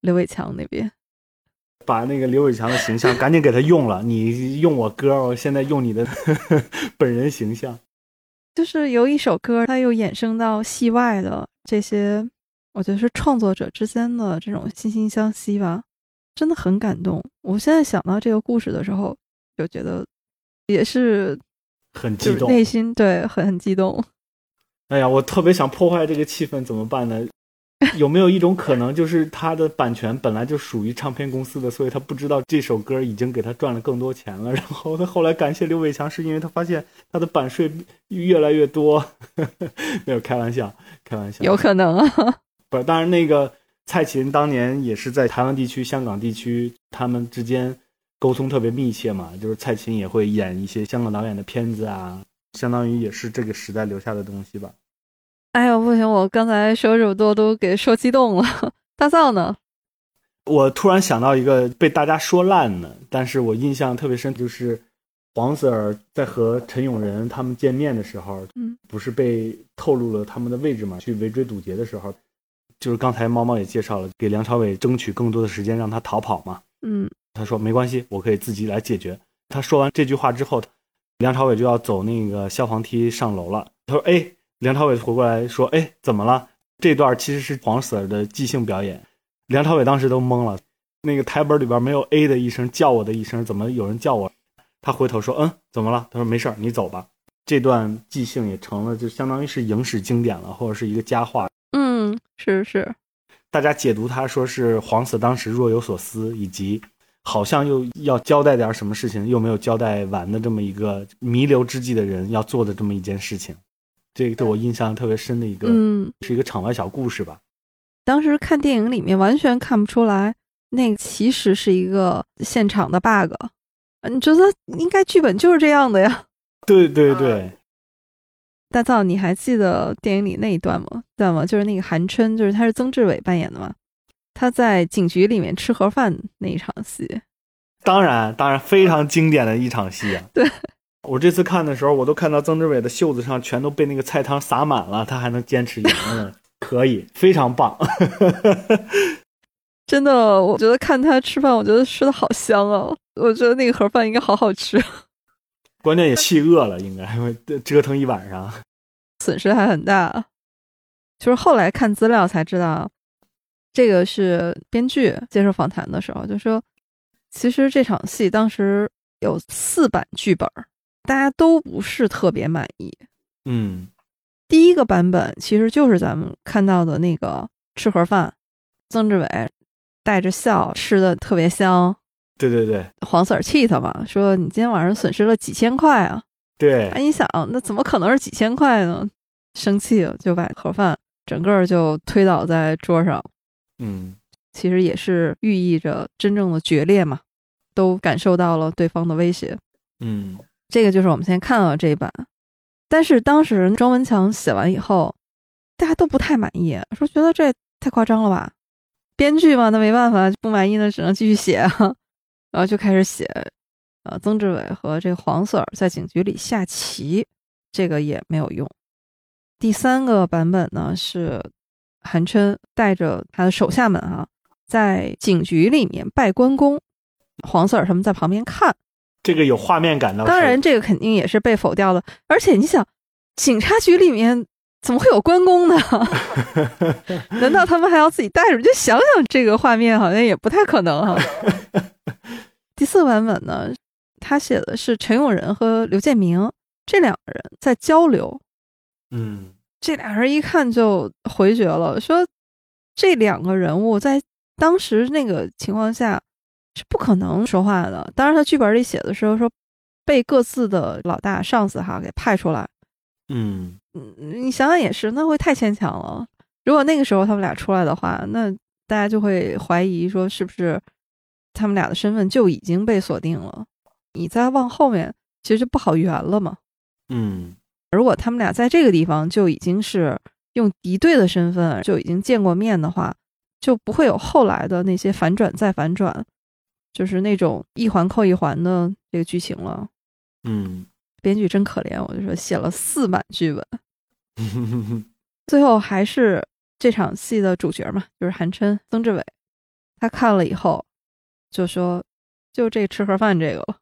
刘伟强那边。把那个刘伟强的形象赶紧给他用了，你用我歌，我现在用你的 本人形象。就是由一首歌，它又衍生到戏外的这些，我觉得是创作者之间的这种惺惺相惜吧，真的很感动。我现在想到这个故事的时候，就觉得也是很激动，内心对很很激动。哎呀，我特别想破坏这个气氛，怎么办呢？有没有一种可能，就是他的版权本来就属于唱片公司的，所以他不知道这首歌已经给他赚了更多钱了。然后他后来感谢刘伟强，是因为他发现他的版税越来越多。没有开玩笑，开玩笑，有可能啊。不是，当然那个蔡琴当年也是在台湾地区、香港地区，他们之间沟通特别密切嘛。就是蔡琴也会演一些香港导演的片子啊，相当于也是这个时代留下的东西吧。哎呦，不行！我刚才说这么多都给说激动了。大造呢？我突然想到一个被大家说烂的，但是我印象特别深，就是黄 Sir 在和陈永仁他们见面的时候，嗯，不是被透露了他们的位置嘛？去围追堵截的时候，就是刚才猫猫也介绍了，给梁朝伟争取更多的时间让他逃跑嘛。嗯，他说没关系，我可以自己来解决。他说完这句话之后，梁朝伟就要走那个消防梯上楼了。他说：“哎。”梁朝伟回过来说：“哎，怎么了？这段其实是黄 Sir 的即兴表演。”梁朝伟当时都懵了，那个台本里边没有 A 的一声叫我的一声，怎么有人叫我？他回头说：“嗯，怎么了？”他说：“没事你走吧。”这段即兴也成了，就相当于是影史经典了，或者是一个佳话。嗯，是是。大家解读他说是黄 Sir 当时若有所思，以及好像又要交代点什么事情，又没有交代完的这么一个弥留之际的人要做的这么一件事情。这个对我印象特别深的一个，嗯，是一个场外小故事吧。当时看电影里面完全看不出来，那其实是一个现场的 bug。你觉得应该剧本就是这样的呀？对对对。大造，你还记得电影里那一段吗？段吗？就是那个韩琛，就是他是曾志伟扮演的嘛？他在警局里面吃盒饭那一场戏。当然，当然，非常经典的一场戏啊。对。我这次看的时候，我都看到曾志伟的袖子上全都被那个菜汤洒满了，他还能坚持演，可以，非常棒。真的，我觉得看他吃饭，我觉得吃的好香啊。我觉得那个盒饭应该好好吃。关键也气饿了，应该因为折腾一晚上，损失还很大。就是后来看资料才知道，这个是编剧接受访谈的时候就说，其实这场戏当时有四版剧本。大家都不是特别满意。嗯，第一个版本其实就是咱们看到的那个吃盒饭，曾志伟带着笑吃的特别香。对对对，黄 Sir 气他嘛，说你今天晚上损失了几千块啊。对，哎，你想那怎么可能是几千块呢？生气了就把盒饭整个就推倒在桌上。嗯，其实也是寓意着真正的决裂嘛，都感受到了对方的威胁。嗯。这个就是我们现在看到的这一版，但是当时庄文强写完以后，大家都不太满意，说觉得这太夸张了吧？编剧嘛，那没办法，不满意呢，只能继续写啊。然后就开始写，呃，曾志伟和这个黄 Sir 在警局里下棋，这个也没有用。第三个版本呢是韩琛带着他的手下们啊，在警局里面拜关公，黄 Sir 他们在旁边看。这个有画面感的，当然这个肯定也是被否掉的。而且你想，警察局里面怎么会有关公呢？难道他们还要自己带着？就想想这个画面，好像也不太可能哈。第四个版本呢，他写的是陈永仁和刘建明这两个人在交流。嗯，这俩人一看就回绝了，说这两个人物在当时那个情况下。是不可能说话的。当然，他剧本里写的时候说，被各自的老大上司哈给派出来。嗯嗯，你想想也是，那会太牵强了。如果那个时候他们俩出来的话，那大家就会怀疑说，是不是他们俩的身份就已经被锁定了？你再往后面，其实就不好圆了嘛。嗯，如果他们俩在这个地方就已经是用敌对的身份就已经见过面的话，就不会有后来的那些反转再反转。就是那种一环扣一环的这个剧情了，嗯，编剧真可怜，我就说写了四版剧本，最后还是这场戏的主角嘛，就是韩琛、曾志伟，他看了以后就说，就这吃盒饭这个了，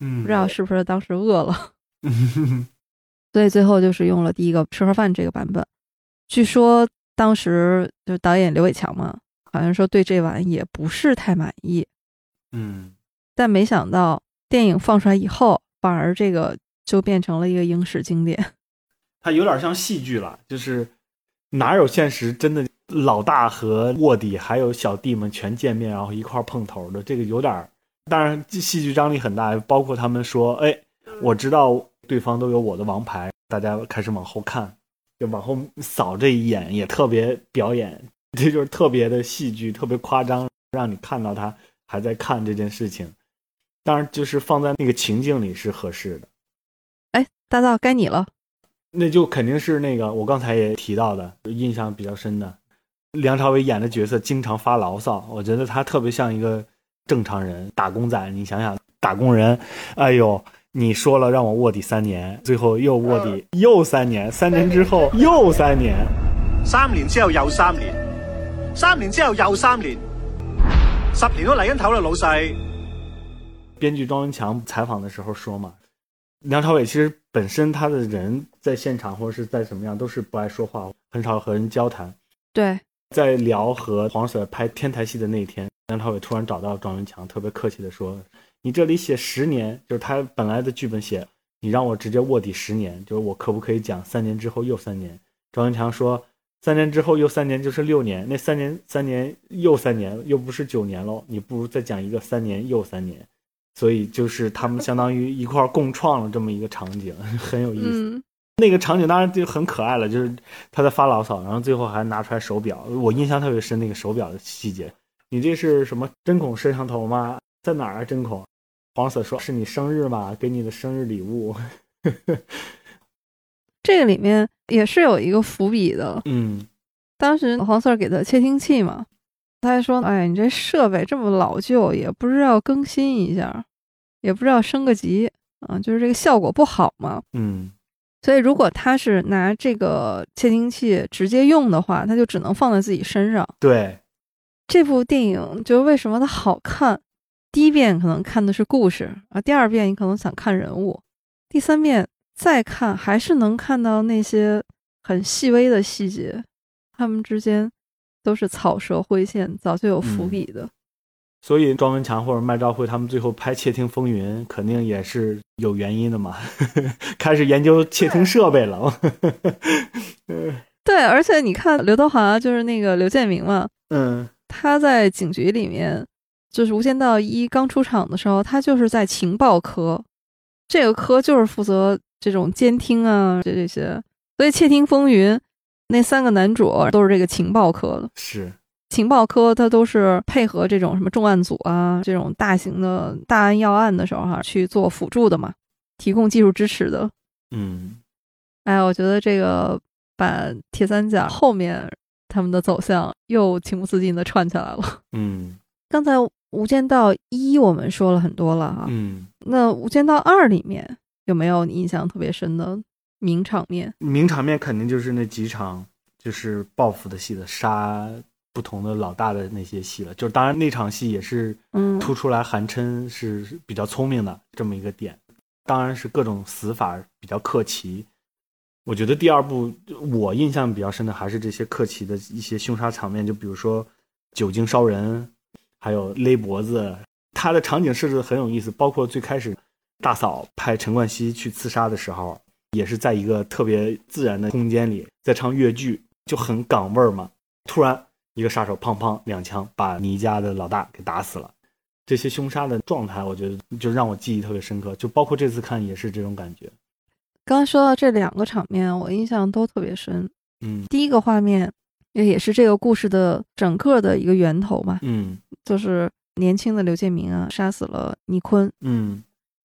嗯，不知道是不是当时饿了，所以最后就是用了第一个吃盒饭这个版本。据说当时就是导演刘伟强嘛，好像说对这碗也不是太满意。嗯，但没想到电影放出来以后，反而这个就变成了一个影史经典。它有点像戏剧了，就是哪有现实真的老大和卧底还有小弟们全见面，然后一块碰头的，这个有点，当然戏剧张力很大，包括他们说，哎，我知道对方都有我的王牌，大家开始往后看，就往后扫这一眼，也特别表演，这就是特别的戏剧，特别夸张，让你看到他还在看这件事情。当然，就是放在那个情境里是合适的。哎，大道该你了。那就肯定是那个我刚才也提到的，印象比较深的，梁朝伟演的角色经常发牢骚，我觉得他特别像一个正常人，打工仔。你想想，打工人，哎呦，你说了让我卧底三年，最后又卧底又三年，三年之后又三年，三年之后又三年，三年之后又三年，十年都嚟紧头啦，老细。编剧庄文强采访的时候说嘛，梁朝伟其实本身他的人在现场或者是在什么样都是不爱说话，很少和人交谈。对，在聊和黄 Sir 拍天台戏的那一天，梁朝伟突然找到庄文强，特别客气的说：“你这里写十年，就是他本来的剧本写，你让我直接卧底十年，就是我可不可以讲三年之后又三年？”庄文强说：“三年之后又三年就是六年，那三年三年又三年又不是九年喽，你不如再讲一个三年又三年。”所以就是他们相当于一块共创了这么一个场景，很有意思。那个场景当然就很可爱了，就是他在发牢骚，然后最后还拿出来手表。我印象特别深那个手表的细节。你这是什么针孔摄像头吗？在哪儿啊？针孔？黄 Sir 说是你生日吗？给你的生日礼物。这个里面也是有一个伏笔的。嗯，当时黄 Sir 给的窃听器嘛。他还说：“哎，你这设备这么老旧，也不知道更新一下，也不知道升个级啊，就是这个效果不好嘛。”嗯，所以如果他是拿这个窃听器直接用的话，他就只能放在自己身上。对，这部电影就为什么它好看？第一遍可能看的是故事啊，第二遍你可能想看人物，第三遍再看还是能看到那些很细微的细节，他们之间。都是草蛇灰线，早就有伏笔的。所以庄文强或者麦兆辉他们最后拍《窃听风云》，肯定也是有原因的嘛，开始研究窃听设备了。对，而且你看刘德华就是那个刘建明嘛，嗯，他在警局里面，就是《无间道一》刚出场的时候，他就是在情报科，这个科就是负责这种监听啊，这这些。所以《窃听风云》。那三个男主都是这个情报科的，是情报科，他都是配合这种什么重案组啊，这种大型的大案要案的时候哈去做辅助的嘛，提供技术支持的。嗯，哎，我觉得这个把铁三角后面他们的走向又情不自禁的串起来了。嗯，刚才《无间道一》我们说了很多了哈，嗯，那《无间道二》里面有没有你印象特别深的？名场面，名场面肯定就是那几场，就是报复的戏的，杀不同的老大的那些戏了。就是当然那场戏也是，嗯，突出来韩琛是比较聪明的这么一个点。当然是各种死法比较克奇。我觉得第二部我印象比较深的还是这些克奇的一些凶杀场面，就比如说酒精烧人，还有勒脖子。它的场景设置的很有意思，包括最开始大嫂派陈冠希去刺杀的时候。也是在一个特别自然的空间里，在唱越剧，就很港味儿嘛。突然，一个杀手砰砰两枪把倪家的老大给打死了。这些凶杀的状态，我觉得就让我记忆特别深刻。就包括这次看也是这种感觉。刚刚说到这两个场面，我印象都特别深。嗯，第一个画面也也是这个故事的整个的一个源头嘛。嗯，就是年轻的刘建明啊，杀死了倪坤。嗯，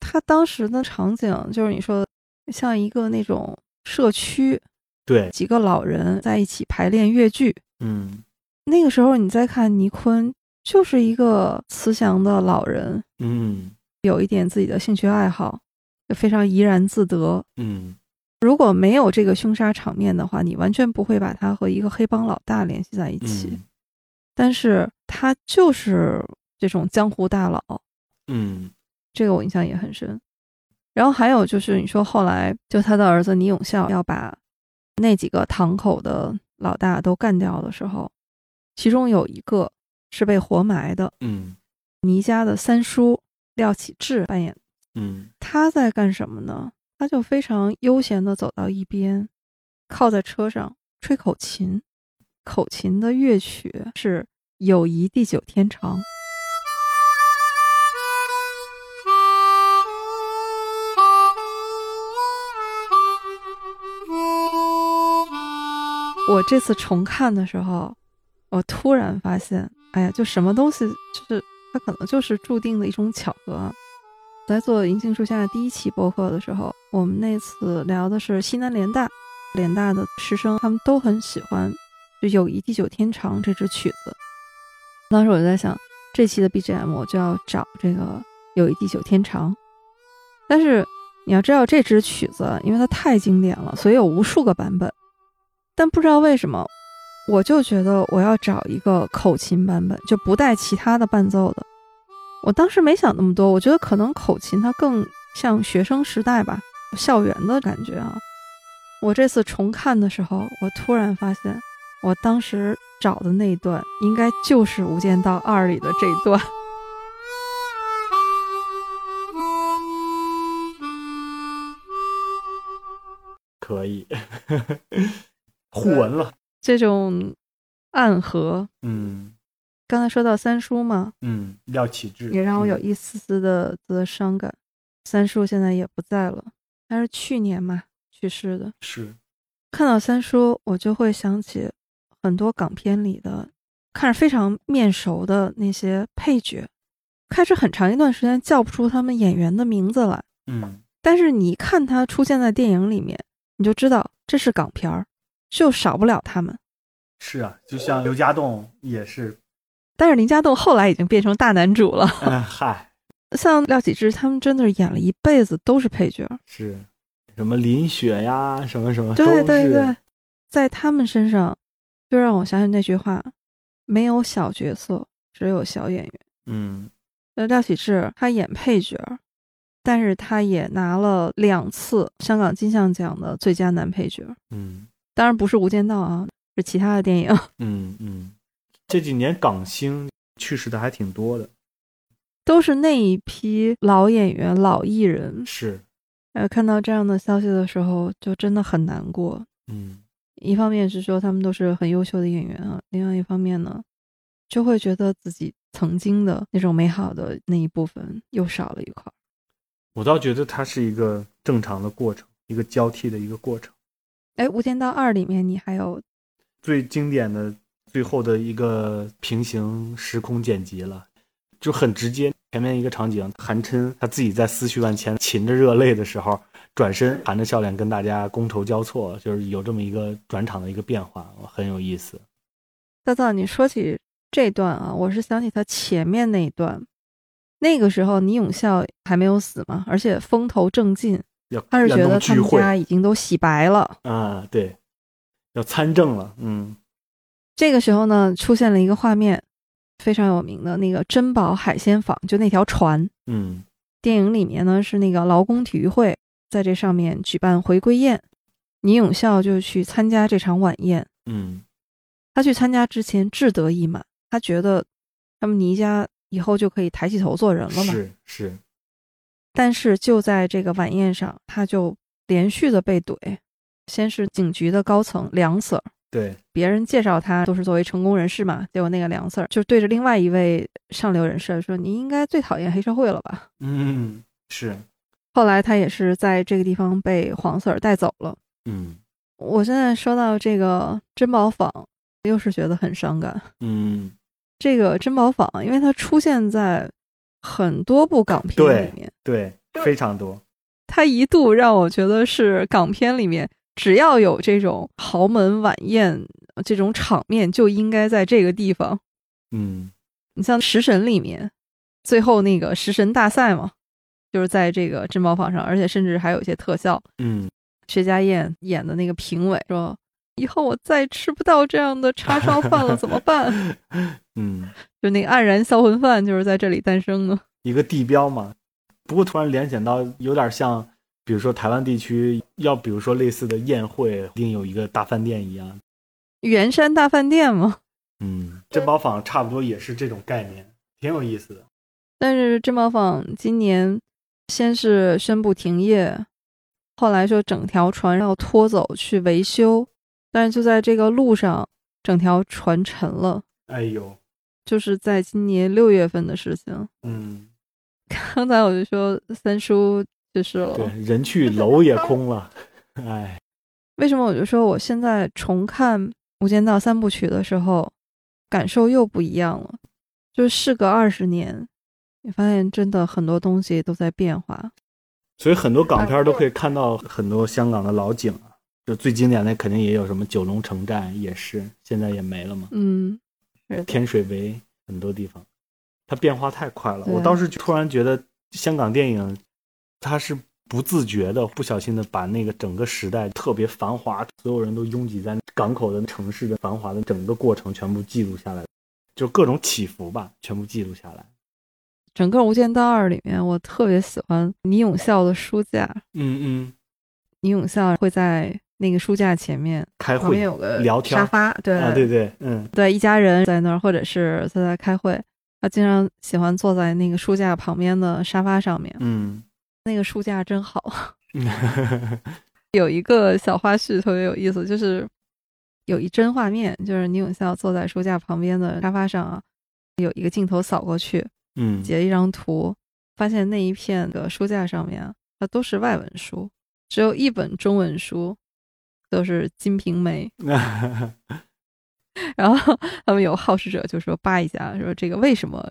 他当时的场景就是你说。像一个那种社区，对，几个老人在一起排练越剧。嗯，那个时候你再看倪坤，就是一个慈祥的老人。嗯，有一点自己的兴趣爱好，就非常怡然自得。嗯，如果没有这个凶杀场面的话，你完全不会把他和一个黑帮老大联系在一起。但是他就是这种江湖大佬。嗯，这个我印象也很深。然后还有就是，你说后来就他的儿子倪永孝要把那几个堂口的老大都干掉的时候，其中有一个是被活埋的。嗯，倪家的三叔廖启智扮演。嗯，他在干什么呢？他就非常悠闲的走到一边，靠在车上吹口琴。口琴的乐曲是《友谊地久天长》。我这次重看的时候，我突然发现，哎呀，就什么东西，就是它可能就是注定的一种巧合。在做银杏树下第一期播客的时候，我们那次聊的是西南联大，联大的师生他们都很喜欢《就友谊地久天长》这支曲子。当时我就在想，这期的 BGM 我就要找这个《友谊地久天长》，但是你要知道这支曲子，因为它太经典了，所以有无数个版本。但不知道为什么，我就觉得我要找一个口琴版本，就不带其他的伴奏的。我当时没想那么多，我觉得可能口琴它更像学生时代吧，校园的感觉啊。我这次重看的时候，我突然发现，我当时找的那一段应该就是《无间道二》里的这一段。可以。互文了，这种暗合，嗯，刚才说到三叔嘛，嗯，廖启智也让我有一丝丝的的伤感。三叔现在也不在了，他是去年嘛去世的。是，看到三叔，我就会想起很多港片里的看着非常面熟的那些配角，开始很长一段时间叫不出他们演员的名字来，嗯，但是你一看他出现在电影里面，你就知道这是港片儿。就少不了他们，是啊，就像刘家栋也是，但是林家栋后来已经变成大男主了。嗨，像廖启智他们真的是演了一辈子都是配角，是什么林雪呀，什么什么，对对对，在他们身上就让我想起那句话：没有小角色，只有小演员。嗯，那廖启智他演配角，但是他也拿了两次香港金像奖的最佳男配角。嗯。当然不是《无间道》啊，是其他的电影。嗯嗯，这几年港星去世的还挺多的，都是那一批老演员、老艺人。是，呃，看到这样的消息的时候，就真的很难过。嗯，一方面是说他们都是很优秀的演员啊，另外一方面呢，就会觉得自己曾经的那种美好的那一部分又少了一块。我倒觉得它是一个正常的过程，一个交替的一个过程。哎，《无间道二》里面你还有最经典的最后的一个平行时空剪辑了，就很直接。前面一个场景，韩琛他自己在思绪万千、噙着热泪的时候，转身含着笑脸跟大家觥筹交错，就是有这么一个转场的一个变化，很有意思。大造，你说起这段啊，我是想起他前面那一段，那个时候倪永孝还没有死嘛，而且风头正劲。他是觉得他们家已经都洗白了啊，对，要参政了。嗯，这个时候呢，出现了一个画面，非常有名的那个珍宝海鲜坊，就那条船。嗯，电影里面呢是那个劳工体育会在这上面举办回归宴，倪永孝就去参加这场晚宴。嗯，他去参加之前志得意满，他觉得他们倪家以后就可以抬起头做人了嘛。是是。但是就在这个晚宴上，他就连续的被怼，先是警局的高层梁 Sir，对，别人介绍他都是作为成功人士嘛，结果那个梁 Sir 就对着另外一位上流人士说：“你应该最讨厌黑社会了吧？”嗯，是。后来他也是在这个地方被黄 Sir 带走了。嗯，我现在说到这个珍宝坊，又是觉得很伤感。嗯，这个珍宝坊，因为它出现在。很多部港片里面，对非常多。他一度让我觉得是港片里面，只要有这种豪门晚宴这种场面，就应该在这个地方。嗯，你像《食神》里面，最后那个食神大赛嘛，就是在这个珍宝坊上，而且甚至还有一些特效。嗯，薛家燕演的那个评委说：“以后我再吃不到这样的叉烧饭了，怎么办？” 嗯。就那个黯然销魂饭就是在这里诞生的一个地标嘛。不过突然联想到，有点像，比如说台湾地区要，比如说类似的宴会，另有一个大饭店一样。圆山大饭店吗？嗯，珍宝坊差不多也是这种概念，挺有意思的。但是珍宝坊今年先是宣布停业，后来说整条船要拖走去维修，但是就在这个路上。整条船沉了。哎呦，就是在今年六月份的事情。嗯，刚才我就说三叔去世了，对，人去楼也空了。哎，为什么我就说我现在重看《无间道》三部曲的时候，感受又不一样了？就是事隔二十年，你发现真的很多东西都在变化。所以很多港片都可以看到很多香港的老景啊，就最经典的肯定也有什么九龙城寨，也是现在也没了嘛。嗯，天水围很多地方，它变化太快了。我当时突然觉得香港电影，它是不自觉的、不小心的把那个整个时代特别繁华，所有人都拥挤在港口的城市的繁华的整个过程全部记录下来，就各种起伏吧，全部记录下来。整个《无间道二》里面，我特别喜欢倪永孝的书架。嗯嗯，倪永孝会在那个书架前面开会，旁边有个聊天沙发，对啊，对对，嗯，对，一家人在那儿，或者是在在开会，他经常喜欢坐在那个书架旁边的沙发上面。嗯，那个书架真好。有一个小花絮特别有意思，就是有一帧画面，就是倪永孝坐在书架旁边的沙发上啊，有一个镜头扫过去。嗯，截一张图，发现那一片的书架上面，它都是外文书，只有一本中文书，都是《金瓶梅》。然后他们有好事者就说扒一下，说这个为什么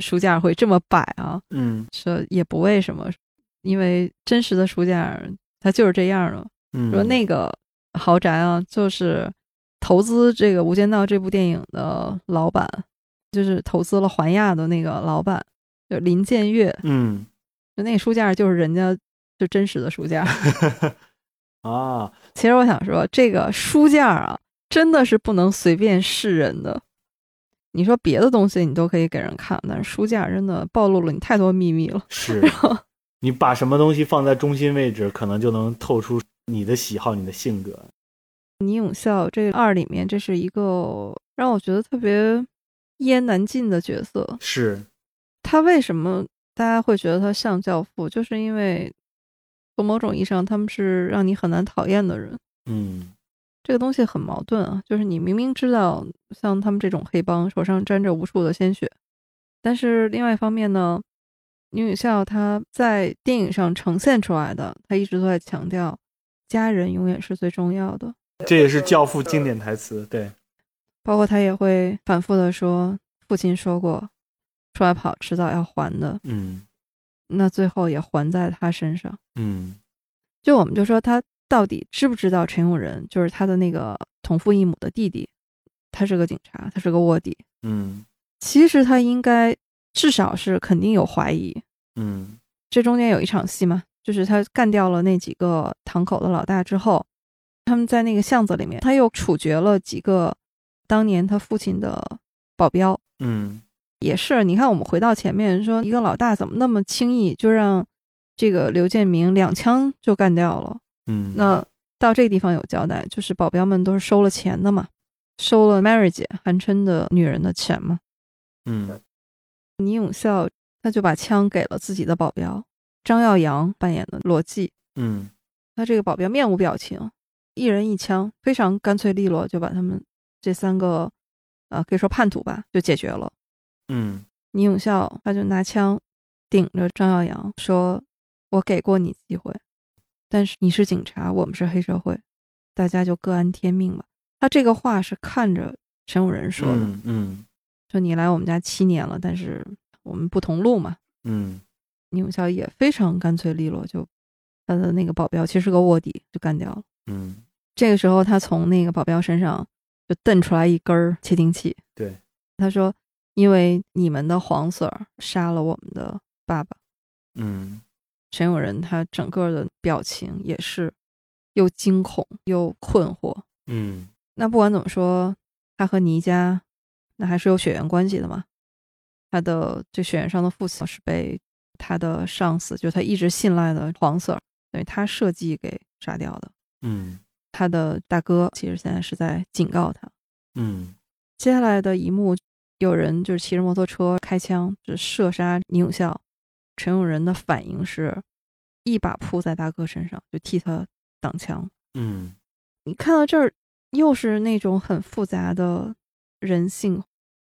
书架会这么摆啊？嗯，说也不为什么，因为真实的书架它就是这样的。嗯，说那个豪宅啊，就是投资这个《无间道》这部电影的老板。就是投资了环亚的那个老板，就林建岳，嗯，就那书架就是人家就真实的书架 啊。其实我想说，这个书架啊，真的是不能随便示人的。你说别的东西你都可以给人看，但是书架真的暴露了你太多秘密了。是，你把什么东西放在中心位置，可能就能透出你的喜好、你的性格。倪永孝这二里面，这是一个让我觉得特别。一言难尽的角色是，他为什么大家会觉得他像教父？就是因为从某种意义上，他们是让你很难讨厌的人。嗯，这个东西很矛盾啊，就是你明明知道像他们这种黑帮手上沾着无数的鲜血，但是另外一方面呢，宁永孝他在电影上呈现出来的，她一直都在强调家人永远是最重要的。这也是教父经典台词，对。包括他也会反复的说，父亲说过，出来跑迟早要还的。嗯，那最后也还在他身上。嗯，就我们就说他到底知不知道陈永仁就是他的那个同父异母的弟弟？他是个警察，他是个卧底。嗯，其实他应该至少是肯定有怀疑。嗯，这中间有一场戏嘛，就是他干掉了那几个堂口的老大之后，他们在那个巷子里面，他又处决了几个。当年他父亲的保镖，嗯，也是。你看，我们回到前面说，一个老大怎么那么轻易就让这个刘建明两枪就干掉了？嗯，那到这个地方有交代，就是保镖们都是收了钱的嘛，收了 Mary 姐韩琛的女人的钱嘛。嗯，倪永孝他就把枪给了自己的保镖张耀扬扮演的罗辑。嗯，他这个保镖面无表情，一人一枪，非常干脆利落，就把他们。这三个，呃，可以说叛徒吧，就解决了。嗯，倪永孝他就拿枪顶着张耀扬说：“我给过你机会，但是你是警察，我们是黑社会，大家就各安天命吧。”他这个话是看着陈永仁说的。嗯，说你来我们家七年了，但是我们不同路嘛。嗯，倪永孝也非常干脆利落，就他的那个保镖其实是个卧底，就干掉了。嗯，这个时候他从那个保镖身上。就瞪出来一根窃听器。对，他说：“因为你们的黄 Sir 杀了我们的爸爸。”嗯，陈永仁他整个的表情也是又惊恐又困惑。嗯，那不管怎么说，他和倪家那还是有血缘关系的嘛。他的这血缘上的父亲是被他的上司，就他一直信赖的黄 Sir，等于他设计给杀掉的。嗯。他的大哥其实现在是在警告他。嗯，接下来的一幕，有人就是骑着摩托车开枪，就射杀倪永孝。陈永仁的反应是，一把扑在大哥身上，就替他挡枪。嗯，你看到这儿，又是那种很复杂的人性，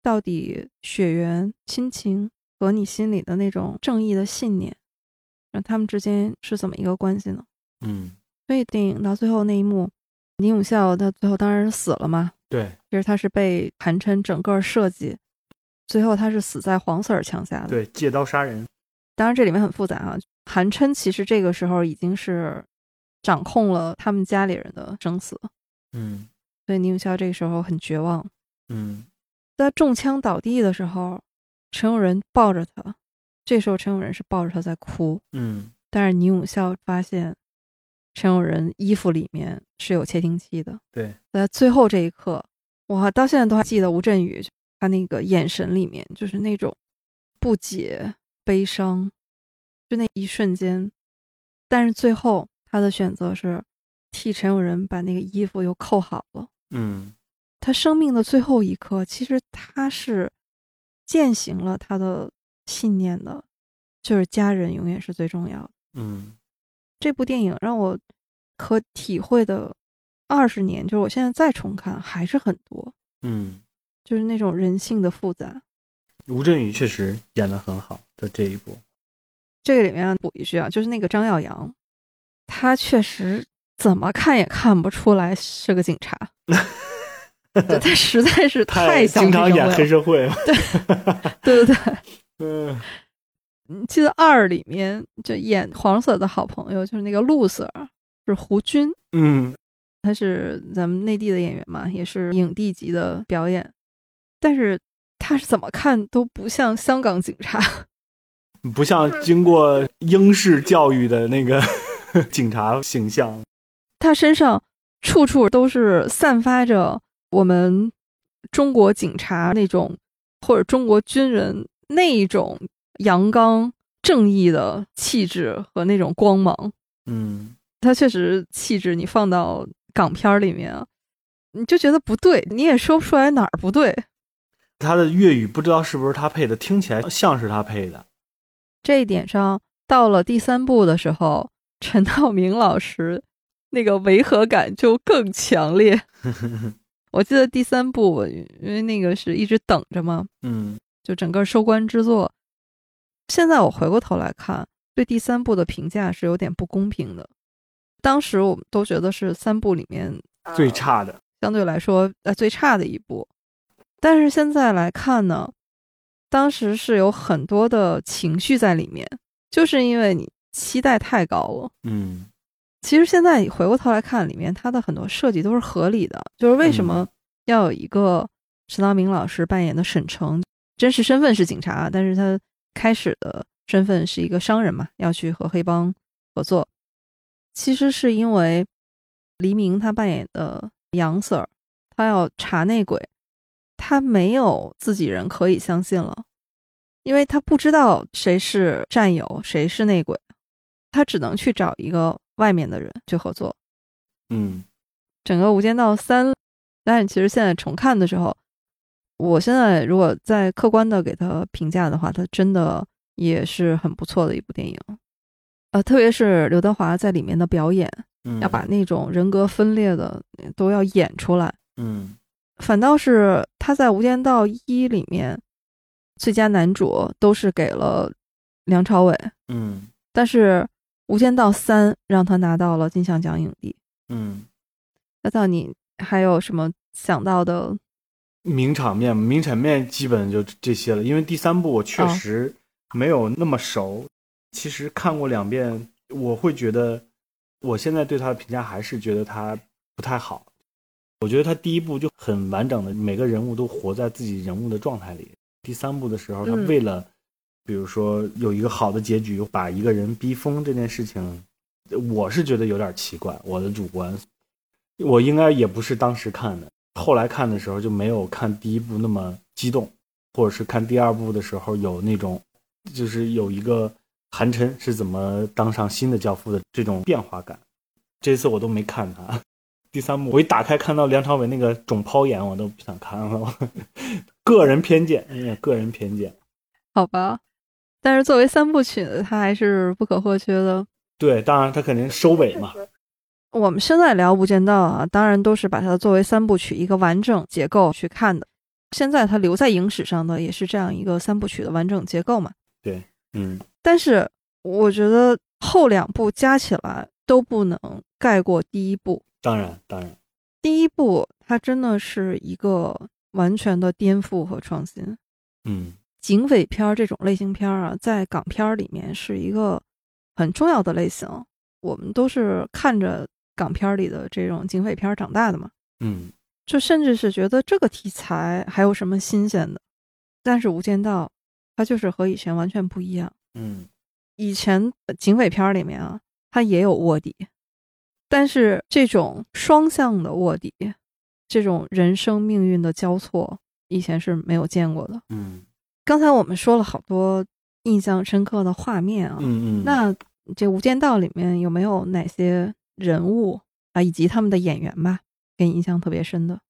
到底血缘亲情和你心里的那种正义的信念，那他们之间是怎么一个关系呢？嗯，所以电影到最后那一幕，宁永孝他最后当然是死了嘛。对，其实他是被韩琛整个设计，最后他是死在黄 Sir 枪下的。对，借刀杀人。当然这里面很复杂啊。韩琛其实这个时候已经是掌控了他们家里人的生死。嗯，所以宁永孝这个时候很绝望。嗯，在中枪倒地的时候，陈永仁抱着他，这时候陈永仁是抱着他在哭。嗯，但是宁永孝发现陈永仁衣服里面是有窃听器的。对，在最后这一刻，我到现在都还记得吴镇宇他那个眼神里面就是那种不解、悲伤，就那一瞬间。但是最后他的选择是替陈永仁把那个衣服又扣好了。嗯，他生命的最后一刻，其实他是践行了他的信念的，就是家人永远是最重要的。嗯，这部电影让我可体会的二十年，就是我现在再重看还是很多。嗯，就是那种人性的复杂。吴镇宇确实演的很好，在这一部。这个里面补一句啊，就是那个张耀扬，他确实怎么看也看不出来是个警察。他实在是 太经常演黑社会了。对对对对。嗯。你记得二里面就演黄 Sir 的好朋友，就是那个陆 Sir，是胡军。嗯，他是咱们内地的演员嘛，也是影帝级的表演。但是他是怎么看都不像香港警察，不像经过英式教育的那个 警察形象。他身上处处都是散发着我们中国警察那种，或者中国军人那一种。阳刚正义的气质和那种光芒，嗯，他确实气质，你放到港片里面啊，你就觉得不对，你也说不出来哪儿不对。他的粤语不知道是不是他配的，听起来像是他配的。这一点上，到了第三部的时候，陈道明老师那个违和感就更强烈。我记得第三部，因为那个是一直等着嘛，嗯，就整个收官之作。现在我回过头来看，对第三部的评价是有点不公平的。当时我们都觉得是三部里面最差的，相对来说呃最差的一部。但是现在来看呢，当时是有很多的情绪在里面，就是因为你期待太高了。嗯，其实现在你回过头来看，里面它的很多设计都是合理的。就是为什么要有一个陈道明老师扮演的沈城，真实身份是警察，但是他。开始的身份是一个商人嘛，要去和黑帮合作。其实是因为黎明他扮演的杨 Sir，他要查内鬼，他没有自己人可以相信了，因为他不知道谁是战友，谁是内鬼，他只能去找一个外面的人去合作。嗯，整个《无间道三》，但是其实现在重看的时候。我现在如果再客观的给他评价的话，他真的也是很不错的一部电影，呃，特别是刘德华在里面的表演，要把那种人格分裂的都要演出来。嗯，反倒是他在《无间道一》里面最佳男主都是给了梁朝伟。嗯，但是《无间道三》让他拿到了金像奖影帝。嗯，那到你还有什么想到的？名场面，名场面基本就这些了。因为第三部我确实没有那么熟，其实看过两遍，我会觉得，我现在对他的评价还是觉得他不太好。我觉得他第一部就很完整的，每个人物都活在自己人物的状态里。第三部的时候，他为了，比如说有一个好的结局，把一个人逼疯这件事情，我是觉得有点奇怪。我的主观，我应该也不是当时看的。后来看的时候就没有看第一部那么激动，或者是看第二部的时候有那种，就是有一个韩琛是怎么当上新的教父的这种变化感。这次我都没看他。第三部我一打开看到梁朝伟那个肿泡眼，我都不想看了。个人偏见，哎呀，个人偏见。好吧，但是作为三部曲，它还是不可或缺的。对，当然他肯定收尾嘛。我们现在聊《无间道》啊，当然都是把它作为三部曲一个完整结构去看的。现在它留在影史上的也是这样一个三部曲的完整结构嘛？对，嗯。但是我觉得后两部加起来都不能盖过第一部。当然，当然，第一部它真的是一个完全的颠覆和创新。嗯，警匪片这种类型片啊，在港片里面是一个很重要的类型。我们都是看着港片里的这种警匪片长大的嘛。嗯。就甚至是觉得这个题材还有什么新鲜的，但是《无间道》它就是和以前完全不一样。嗯，以前警匪片里面啊，它也有卧底，但是这种双向的卧底，这种人生命运的交错，以前是没有见过的。嗯，刚才我们说了好多印象深刻的画面啊，嗯嗯，那这《无间道》里面有没有哪些人物啊，以及他们的演员吧？给你印象特别深的，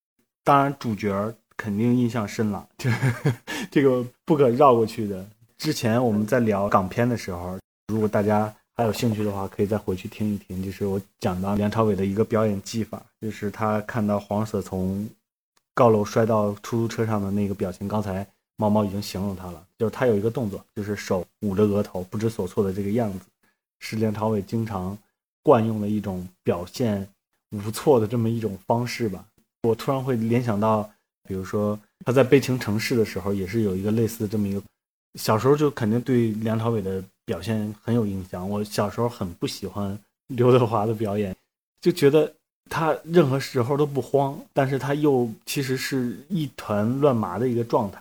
当然主角肯定印象深了，这这个不可绕过去的。之前我们在聊港片的时候，如果大家还有兴趣的话，可以再回去听一听。就是我讲到梁朝伟的一个表演技法，就是他看到黄色从高楼摔到出租车上的那个表情。刚才猫猫已经形容他了，就是他有一个动作，就是手捂着额头不知所措的这个样子，是梁朝伟经常惯用的一种表现。无措的这么一种方式吧，我突然会联想到，比如说他在《悲情城市》的时候，也是有一个类似这么一个。小时候就肯定对梁朝伟的表现很有印象。我小时候很不喜欢刘德华的表演，就觉得他任何时候都不慌，但是他又其实是一团乱麻的一个状态。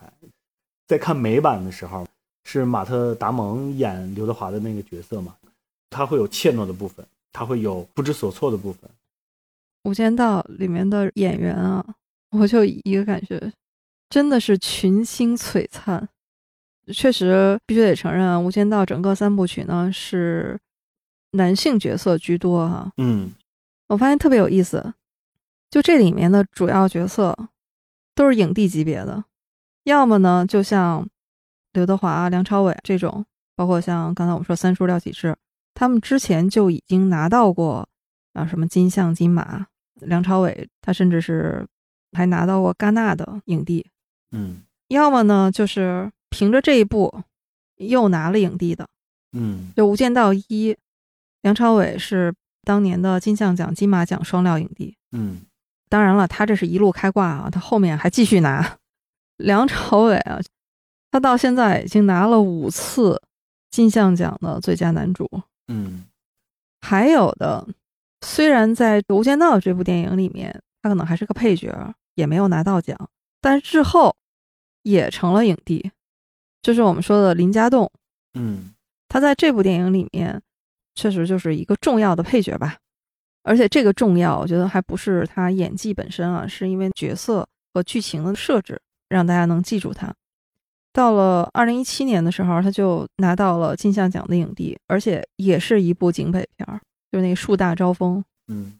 在看美版的时候，是马特·达蒙演刘德华的那个角色嘛，他会有怯懦的部分，他会有不知所措的部分。《无间道》里面的演员啊，我就一个感觉，真的是群星璀璨。确实，必须得承认啊，《无间道》整个三部曲呢是男性角色居多哈。嗯，我发现特别有意思，就这里面的主要角色都是影帝级别的，要么呢就像刘德华、梁朝伟这种，包括像刚才我们说三叔廖启智，他们之前就已经拿到过啊什么金像、金马。梁朝伟他甚至是还拿到过戛纳的影帝，嗯，要么呢就是凭着这一部又拿了影帝的，嗯，就《无间道一》，梁朝伟是当年的金像奖、金马奖双料影帝，嗯，当然了，他这是一路开挂啊，他后面还继续拿。梁朝伟啊，他到现在已经拿了五次金像奖的最佳男主，嗯，还有的。虽然在《无间道》这部电影里面，他可能还是个配角，也没有拿到奖，但之后也成了影帝，就是我们说的林家栋。嗯，他在这部电影里面确实就是一个重要的配角吧，而且这个重要，我觉得还不是他演技本身啊，是因为角色和剧情的设置让大家能记住他。到了二零一七年的时候，他就拿到了金像奖的影帝，而且也是一部警匪片儿。就是那个树大招风，嗯，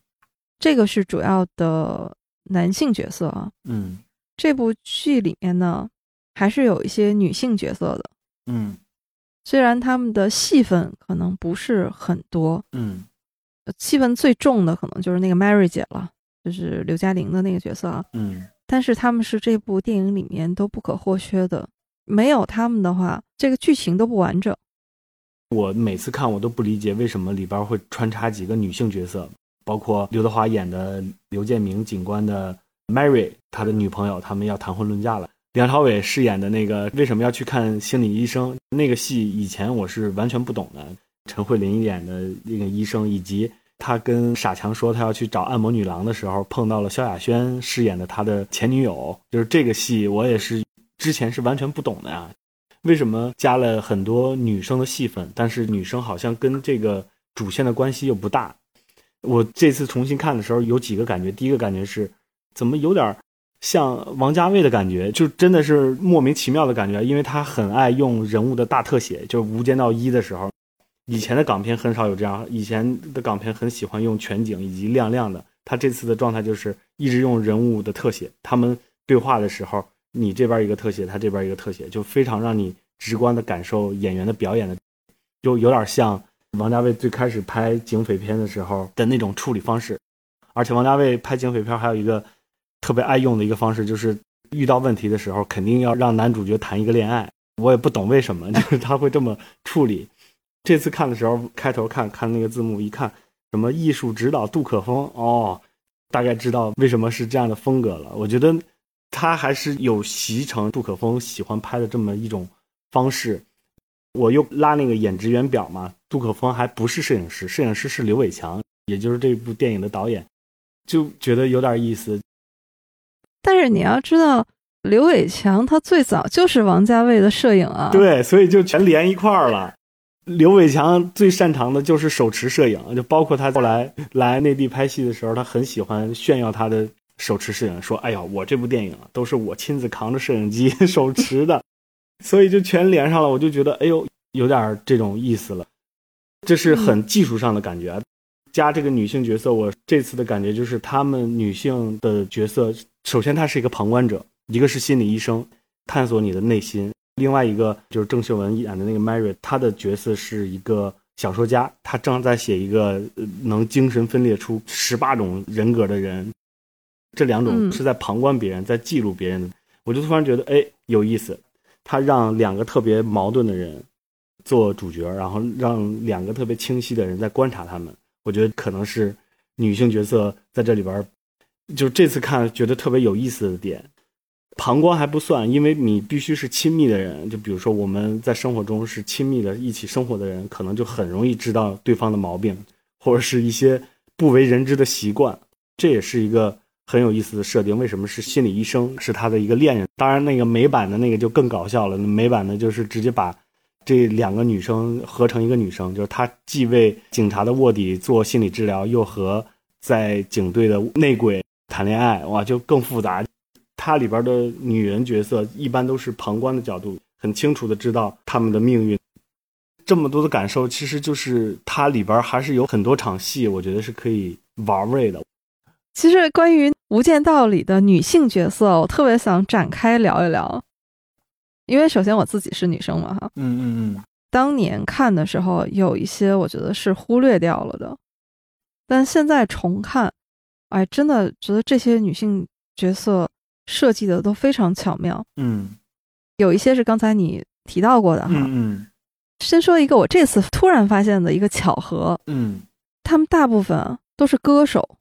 这个是主要的男性角色啊，嗯，这部剧里面呢，还是有一些女性角色的，嗯，虽然他们的戏份可能不是很多，嗯，戏份最重的可能就是那个 Mary 姐了，就是刘嘉玲的那个角色啊，嗯，但是他们是这部电影里面都不可或缺的，没有他们的话，这个剧情都不完整。我每次看我都不理解为什么里边会穿插几个女性角色，包括刘德华演的刘建明警官的 Mary，他的女朋友，他们要谈婚论嫁了。梁朝伟饰演的那个为什么要去看心理医生那个戏，以前我是完全不懂的。陈慧琳演的那个医生，以及他跟傻强说他要去找按摩女郎的时候，碰到了萧亚轩饰演的他的前女友，就是这个戏我也是之前是完全不懂的呀。为什么加了很多女生的戏份，但是女生好像跟这个主线的关系又不大？我这次重新看的时候有几个感觉，第一个感觉是，怎么有点像王家卫的感觉，就真的是莫名其妙的感觉，因为他很爱用人物的大特写，就是《无间道一》的时候，以前的港片很少有这样，以前的港片很喜欢用全景以及亮亮的，他这次的状态就是一直用人物的特写，他们对话的时候。你这边一个特写，他这边一个特写，就非常让你直观的感受演员的表演的，就有点像王家卫最开始拍警匪片的时候的那种处理方式，而且王家卫拍警匪片还有一个特别爱用的一个方式，就是遇到问题的时候，肯定要让男主角谈一个恋爱。我也不懂为什么，就是他会这么处理。这次看的时候，开头看看那个字幕，一看什么艺术指导杜可风，哦，大概知道为什么是这样的风格了。我觉得他还是有习成杜可风喜欢拍的这么一种方式。我又拉那个演职员表嘛，杜可风还不是摄影师，摄影师是刘伟强，也就是这部电影的导演，就觉得有点意思。但是你要知道，刘伟强他最早就是王家卫的摄影啊，对，所以就全连一块儿了。刘伟强最擅长的就是手持摄影，就包括他后来来内地拍戏的时候，他很喜欢炫耀他的手持摄影，说：“哎呀，我这部电影都是我亲自扛着摄影机 手持的。”所以就全连上了，我就觉得哎呦，有点这种意思了。这是很技术上的感觉。加这个女性角色，我这次的感觉就是她们女性的角色，首先她是一个旁观者，一个是心理医生，探索你的内心；另外一个就是郑秀文演的那个 Mary，她的角色是一个小说家，她正在写一个能精神分裂出十八种人格的人。这两种是在旁观别人，在记录别人的。我就突然觉得，哎，有意思。他让两个特别矛盾的人做主角，然后让两个特别清晰的人在观察他们。我觉得可能是女性角色在这里边，就这次看觉得特别有意思的点。旁观还不算，因为你必须是亲密的人。就比如说我们在生活中是亲密的一起生活的人，可能就很容易知道对方的毛病，或者是一些不为人知的习惯。这也是一个。很有意思的设定，为什么是心理医生？是他的一个恋人。当然，那个美版的那个就更搞笑了。美版的就是直接把这两个女生合成一个女生，就是她既为警察的卧底做心理治疗，又和在警队的内鬼谈恋爱，哇，就更复杂。它里边的女人角色一般都是旁观的角度，很清楚的知道他们的命运。这么多的感受，其实就是它里边还是有很多场戏，我觉得是可以玩味的。其实关于《无间道》里的女性角色，我特别想展开聊一聊，因为首先我自己是女生嘛，哈，嗯嗯嗯，当年看的时候有一些我觉得是忽略掉了的，但现在重看，哎，真的觉得这些女性角色设计的都非常巧妙，嗯，有一些是刚才你提到过的哈，嗯，先说一个我这次突然发现的一个巧合，嗯，他们大部分都是歌手。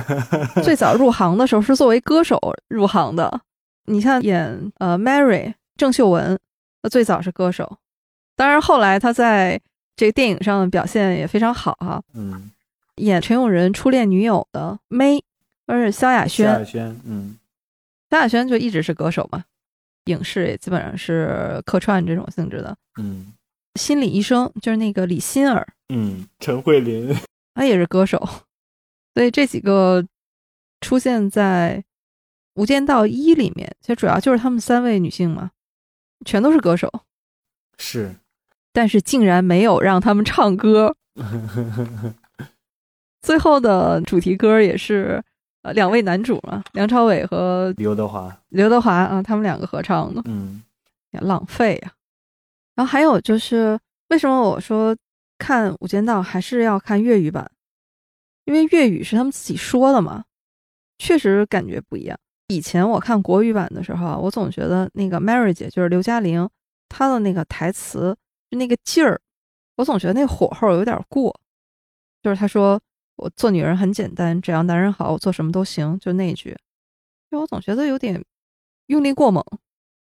最早入行的时候是作为歌手入行的，你像演呃 Mary 郑秀文，她最早是歌手，当然后来他在这个电影上的表现也非常好哈。嗯，演陈永仁初恋女友的 May，而是萧亚轩。萧亚轩，嗯，萧亚轩就一直是歌手嘛，影视也基本上是客串这种性质的。嗯，心理医生就是那个李心儿，嗯，陈慧琳，她也是歌手。所以这几个出现在《无间道一》里面，其实主要就是他们三位女性嘛，全都是歌手，是，但是竟然没有让他们唱歌。最后的主题歌也是呃两位男主嘛，梁朝伟和刘德华，刘德华啊，他们两个合唱的，嗯，浪费呀。然后还有就是，为什么我说看《无间道》还是要看粤语版？因为粤语是他们自己说的嘛，确实感觉不一样。以前我看国语版的时候，我总觉得那个 Mary 姐就是刘嘉玲，她的那个台词就那个劲儿，我总觉得那火候有点过。就是她说我做女人很简单，只要男人好，我做什么都行，就那句，就我总觉得有点用力过猛。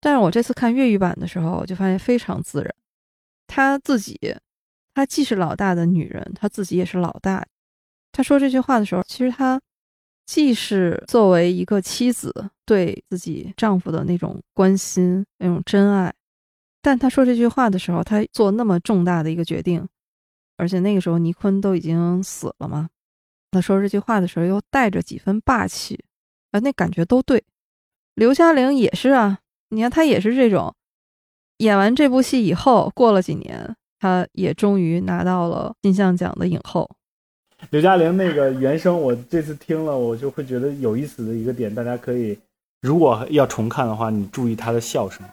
但是我这次看粤语版的时候，我就发现非常自然。她自己，她既是老大的女人，她自己也是老大。他说这句话的时候，其实他既是作为一个妻子对自己丈夫的那种关心、那种真爱，但他说这句话的时候，他做那么重大的一个决定，而且那个时候倪坤都已经死了嘛。他说这句话的时候，又带着几分霸气，啊，那感觉都对。刘嘉玲也是啊，你看她也是这种，演完这部戏以后，过了几年，她也终于拿到了金像奖的影后。刘嘉玲那个原声，我这次听了，我就会觉得有意思的一个点，大家可以如果要重看的话，你注意她的笑声，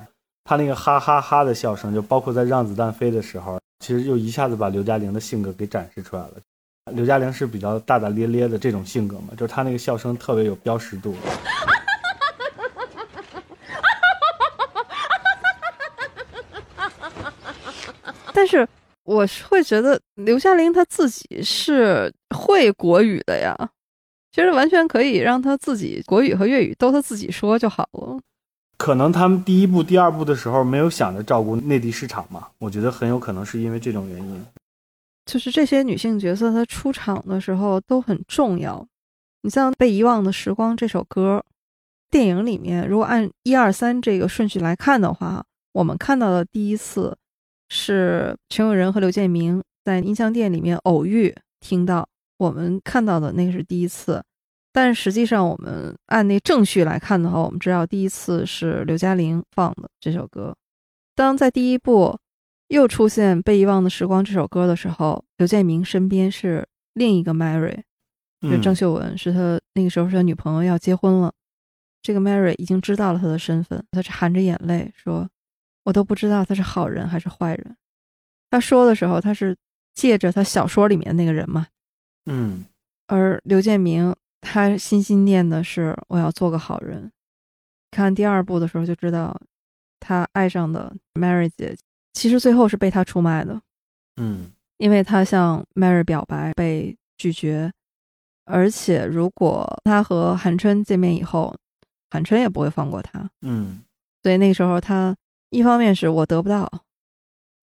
她那个哈哈哈的笑声，就包括在让子弹飞的时候，其实就一下子把刘嘉玲的性格给展示出来了。刘嘉玲是比较大大咧咧的这种性格嘛，就是她那个笑声特别有标识度。但是我是会觉得刘嘉玲她自己是会国语的呀，其实完全可以让她自己国语和粤语都她自己说就好了。可能他们第一部、第二部的时候没有想着照顾内地市场嘛，我觉得很有可能是因为这种原因。就是这些女性角色她出场的时候都很重要。你像《被遗忘的时光》这首歌，电影里面如果按一二三这个顺序来看的话，我们看到的第一次。是陈永仁和刘建明在音像店里面偶遇，听到我们看到的那个是第一次，但实际上我们按那正序来看的话，我们知道第一次是刘嘉玲放的这首歌。当在第一部又出现《被遗忘的时光》这首歌的时候，刘建明身边是另一个 Mary，就郑秀文，是他那个时候是他女朋友要结婚了，这个 Mary 已经知道了他的身份，他是含着眼泪说。我都不知道他是好人还是坏人。他说的时候，他是借着他小说里面那个人嘛，嗯。而刘建明他心心念的是我要做个好人。看第二部的时候就知道，他爱上的 Mary 姐其实最后是被他出卖的，嗯，因为他向 Mary 表白被拒绝，而且如果他和韩琛见面以后，韩琛也不会放过他，嗯，所以那个时候他。一方面是我得不到，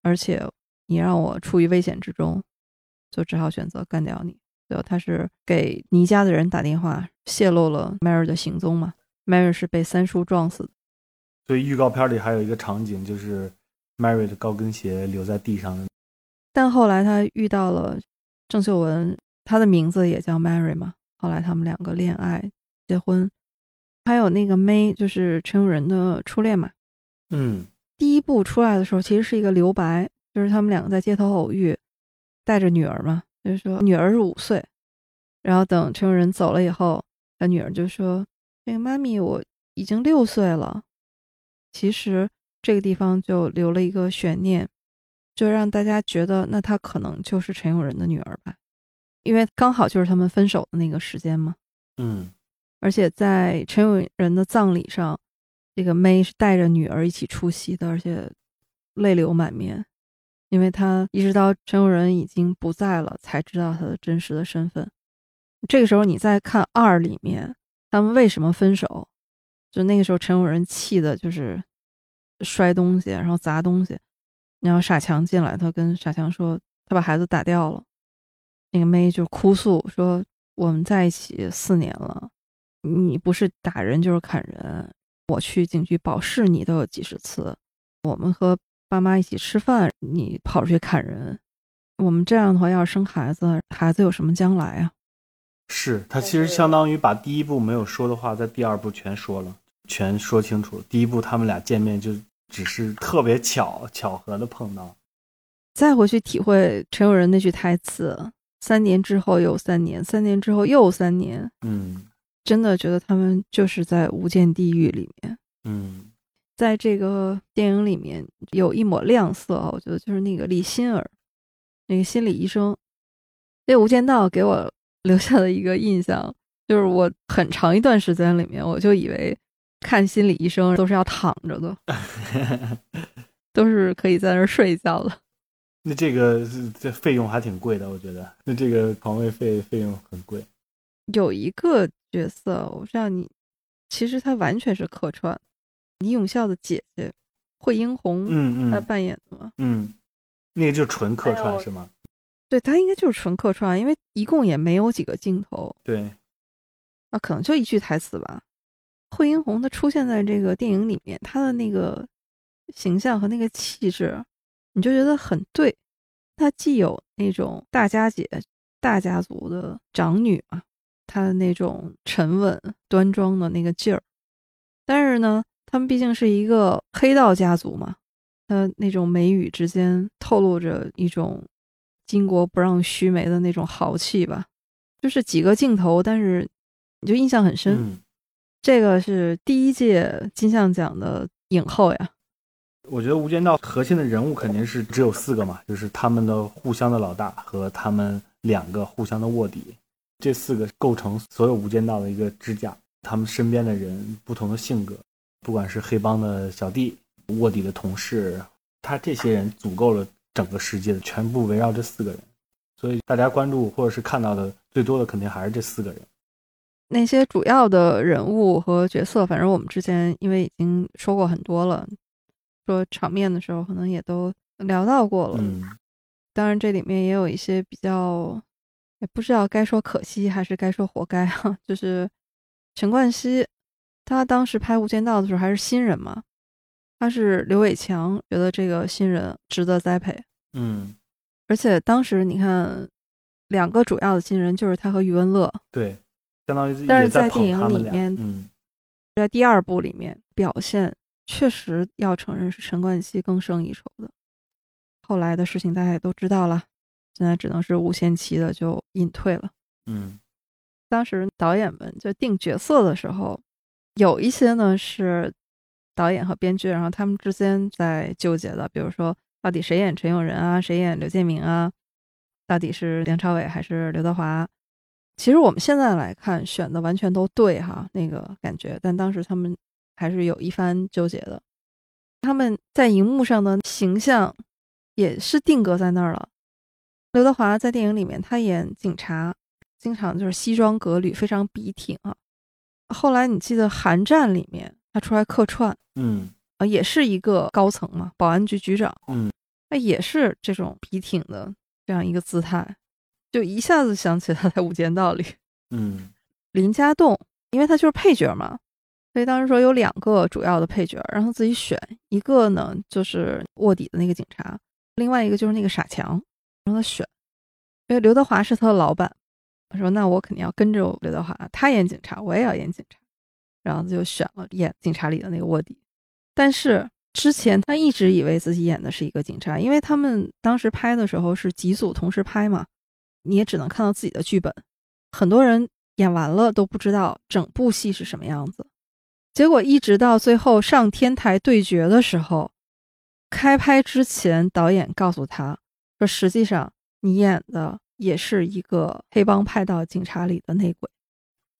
而且你让我处于危险之中，就只好选择干掉你。最后他是给倪家的人打电话，泄露了 Mary 的行踪嘛？Mary 是被三叔撞死的。所以预告片里还有一个场景，就是 Mary 的高跟鞋留在地上。但后来他遇到了郑秀文，她的名字也叫 Mary 嘛。后来他们两个恋爱结婚，还有那个 May，就是陈永仁的初恋嘛。嗯。第一部出来的时候，其实是一个留白，就是他们两个在街头偶遇，带着女儿嘛，就是说女儿是五岁，然后等陈永仁走了以后，他女儿就说：“那个妈咪，我已经六岁了。”其实这个地方就留了一个悬念，就让大家觉得那她可能就是陈永仁的女儿吧，因为刚好就是他们分手的那个时间嘛。嗯，而且在陈永仁的葬礼上。这个 May 是带着女儿一起出席的，而且泪流满面，因为他一直到陈永仁已经不在了，才知道他的真实的身份。这个时候你再看二里面，他们为什么分手？就那个时候陈永仁气的就是摔东西，然后砸东西，然后傻强进来，他跟傻强说他把孩子打掉了。那个 May 就哭诉说我们在一起四年了，你不是打人就是砍人。我去警局保释你都有几十次，我们和爸妈一起吃饭，你跑出去砍人，我们这样的话要是生孩子，孩子有什么将来啊？是他其实相当于把第一步没有说的话，在第二步全说了，全说清楚。第一步他们俩见面就只是特别巧巧合的碰到，再回去体会陈友仁那句台词：三年之后又三年，三年之后又三年。嗯。真的觉得他们就是在无间地狱里面。嗯，在这个电影里面有一抹亮色啊，我觉得就是那个李心儿，那个心理医生。那《无间道》给我 留下的一个印象，就是我很长一段时间里面，我就以为看心理医生都是要躺着的，都是可以在那儿睡觉的。那这个这费用还挺贵的，我觉得。那这个床位费费用很贵。有一个。角色，我知道你，其实他完全是客串，李永孝的姐姐惠英红，嗯嗯，她扮演的嘛，嗯，那个就纯客串是吗？对他应该就是纯客串，因为一共也没有几个镜头，对，啊，可能就一句台词吧。惠英红她出现在这个电影里面，她的那个形象和那个气质，你就觉得很对。她既有那种大家姐、大家族的长女嘛。他的那种沉稳端庄的那个劲儿，但是呢，他们毕竟是一个黑道家族嘛，他那种眉宇之间透露着一种巾帼不让须眉的那种豪气吧。就是几个镜头，但是你就印象很深。这个是第一届金像奖的影后呀，我觉得《无间道》核心的人物肯定是只有四个嘛，就是他们的互相的老大和他们两个互相的卧底，这四个构成所有《无间道》的一个支架。他们身边的人不同的性格，不管是黑帮的小弟、卧底的同事，他这些人组够了整个世界的，全部围绕这四个人。所以大家关注或者是看到的最多的，肯定还是这四个人。那些主要的人物和角色，反正我们之前因为已经说过很多了，说场面的时候可能也都聊到过了。嗯，当然这里面也有一些比较，也不知道该说可惜还是该说活该哈。就是陈冠希，他当时拍《无间道》的时候还是新人嘛，他是刘伟强觉得这个新人值得栽培。嗯，而且当时你看，两个主要的新人就是他和余文乐。对。相当于，但是在电影里面，嗯，在第二部里面表现确实要承认是陈冠希更胜一筹的。后来的事情大家也都知道了，现在只能是无限期的就隐退了。嗯，当时导演们就定角色的时候，有一些呢是导演和编剧，然后他们之间在纠结的，比如说到底谁演陈永仁啊，谁演刘建明啊，到底是梁朝伟还是刘德华？其实我们现在来看，选的完全都对哈，那个感觉。但当时他们还是有一番纠结的。他们在荧幕上的形象也是定格在那儿了。刘德华在电影里面他演警察，经常就是西装革履，非常笔挺啊。后来你记得《寒战》里面他出来客串，嗯，啊，也是一个高层嘛，保安局局长，嗯，那也是这种笔挺的这样一个姿态。就一下子想起他在《无间道》里，嗯，林家栋，因为他就是配角嘛，所以当时说有两个主要的配角，让他自己选一个呢，就是卧底的那个警察，另外一个就是那个傻强，让他选，因为刘德华是他的老板，他说那我肯定要跟着刘德华，他演警察，我也要演警察，然后就选了演警察里的那个卧底，但是之前他一直以为自己演的是一个警察，因为他们当时拍的时候是几组同时拍嘛。你也只能看到自己的剧本，很多人演完了都不知道整部戏是什么样子。结果一直到最后上天台对决的时候，开拍之前导演告诉他说：“实际上你演的也是一个黑帮派到警察里的内鬼。”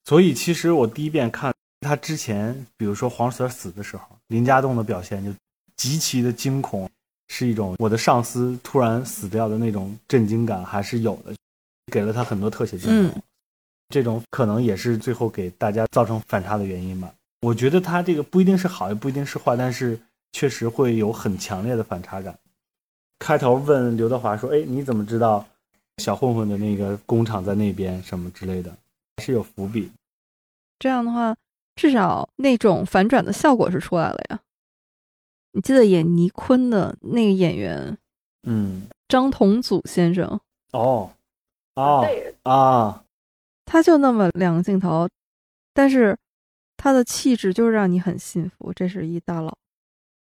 所以其实我第一遍看他之前，比如说黄 Sir 死的时候，林家栋的表现就极其的惊恐，是一种我的上司突然死掉的那种震惊感还是有的。给了他很多特写镜头，这种可能也是最后给大家造成反差的原因吧。我觉得他这个不一定是好，也不一定是坏，但是确实会有很强烈的反差感。开头问刘德华说：“哎，你怎么知道小混混的那个工厂在那边？什么之类的，是有伏笔。”这样的话，至少那种反转的效果是出来了呀。你记得演倪坤的那个演员，嗯，张同祖先生哦。哦啊！他就那么两个镜头，但是他的气质就让你很信服，这是一大佬。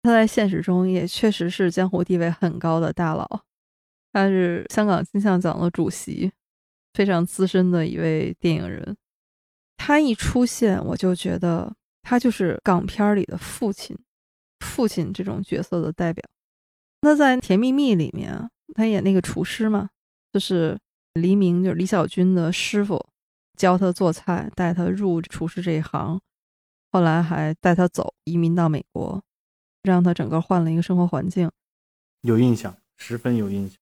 他在现实中也确实是江湖地位很高的大佬，他是香港金像奖的主席，非常资深的一位电影人。他一出现，我就觉得他就是港片里的父亲，父亲这种角色的代表。那在《甜蜜蜜》里面，他演那个厨师嘛，就是。黎明就是李小军的师傅，教他做菜，带他入厨师这一行，后来还带他走，移民到美国，让他整个换了一个生活环境。有印象，十分有印象。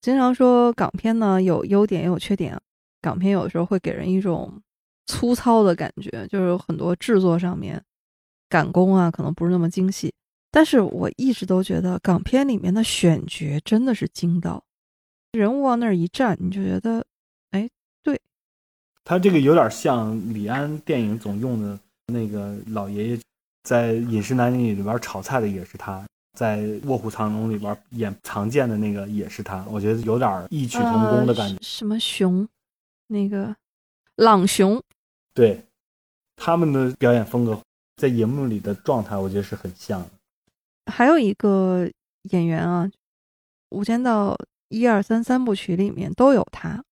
经常说港片呢有优点也有缺点，港片有的时候会给人一种粗糙的感觉，就是有很多制作上面赶工啊，可能不是那么精细。但是我一直都觉得港片里面的选角真的是精到。人物往那儿一站，你就觉得，哎，对，他这个有点像李安电影总用的那个老爷爷，在《饮食男女》里边炒菜的也是他，在《卧虎藏龙》里边演藏剑的那个也是他，我觉得有点异曲同工的感觉。什么熊？那个朗雄？对，他们的表演风格在荧幕里的状态，我觉得是很像的。还有一个演员啊，《无间道》。一二三三部曲里面都有他，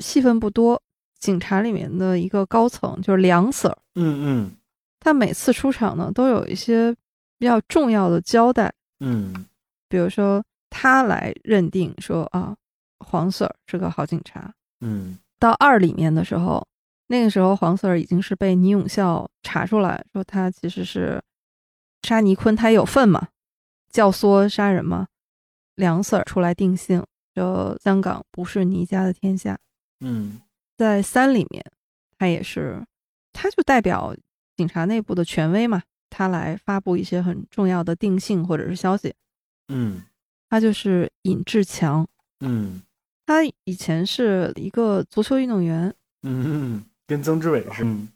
戏份不多。警察里面的一个高层就是梁 Sir，嗯嗯，他每次出场呢，都有一些比较重要的交代。嗯，比如说他来认定说啊，黄 Sir 是个好警察。嗯，到二里面的时候，那个时候黄 Sir 已经是被倪永孝查出来说他其实是杀倪坤，他也有份嘛，教唆杀人嘛。梁 Sir 出来定性，说香港不是倪家的天下。嗯，在三里面，他也是，他就代表警察内部的权威嘛，他来发布一些很重要的定性或者是消息。嗯，他就是尹志强。嗯，他以前是一个足球运动员。嗯，跟曾志伟是。嗯，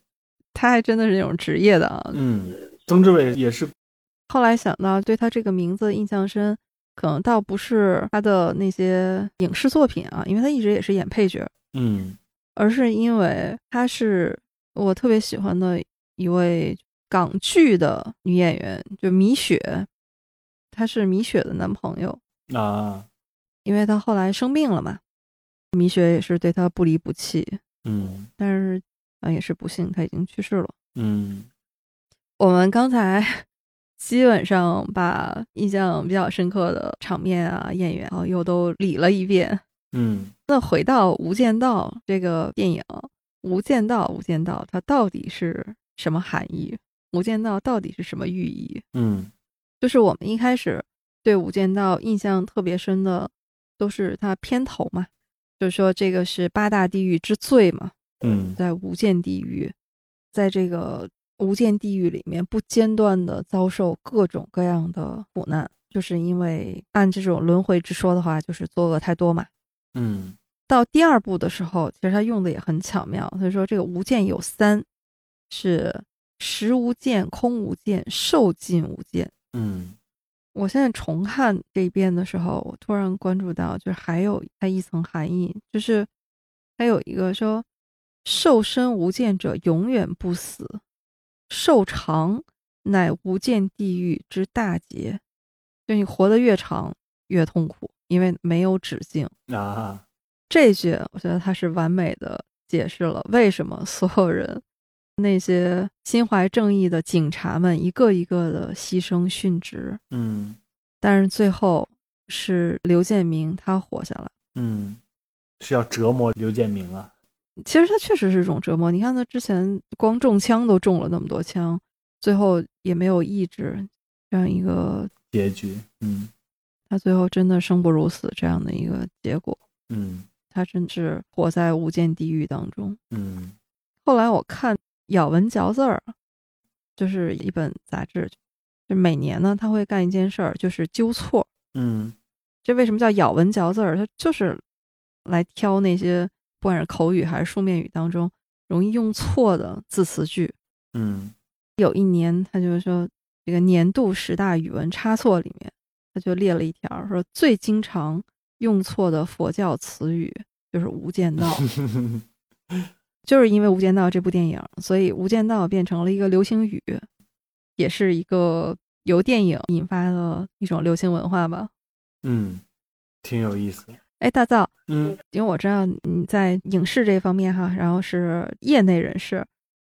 他还真的是那种职业的啊。嗯，曾志伟也是。后来想到对他这个名字印象深。可能倒不是他的那些影视作品啊，因为他一直也是演配角，嗯，而是因为他是我特别喜欢的一位港剧的女演员，就米雪，她是米雪的男朋友啊，因为他后来生病了嘛，米雪也是对他不离不弃，嗯，但是啊也是不幸他已经去世了，嗯，我们刚才。基本上把印象比较深刻的场面啊、演员啊又都理了一遍。嗯，那回到《无间道》这个电影，《无间道》《无间道》它到底是什么含义？《无间道》到底是什么寓意？嗯，就是我们一开始对《无间道》印象特别深的，都是它片头嘛，就是说这个是八大地狱之最嘛。嗯，在无间地狱，在这个。无间地狱里面不间断的遭受各种各样的苦难，就是因为按这种轮回之说的话，就是作恶太多嘛。嗯，到第二部的时候，其实他用的也很巧妙。他说这个无间有三，是实无间、空无间、受尽无间。嗯，我现在重看这一遍的时候，我突然关注到，就是还有它一层含义，就是还有一个说，受身无间者永远不死。寿长乃无间地狱之大劫，就你活得越长越痛苦，因为没有止境啊。这句我觉得它是完美的解释了为什么所有人那些心怀正义的警察们一个一个的牺牲殉职。嗯，但是最后是刘建明他活下来。嗯，是要折磨刘建明啊。其实他确实是一种折磨。你看他之前光中枪都中了那么多枪，最后也没有意志，这样一个结局。嗯，他最后真的生不如死这样的一个结果。嗯，他真是活在无间地狱当中。嗯，后来我看咬文嚼字儿，就是一本杂志，就每年呢他会干一件事儿，就是纠错。嗯，这为什么叫咬文嚼字儿？他就是来挑那些。不管是口语还是书面语当中容易用错的字词句，嗯，有一年他就说这个年度十大语文差错里面，他就列了一条，说最经常用错的佛教词语就是《无间道》，就是因为《无间道》这部电影，所以《无间道》变成了一个流行语，也是一个由电影引发的一种流行文化吧。嗯，挺有意思。哎，大造，嗯，因为我知道你在影视这方面哈，然后是业内人士，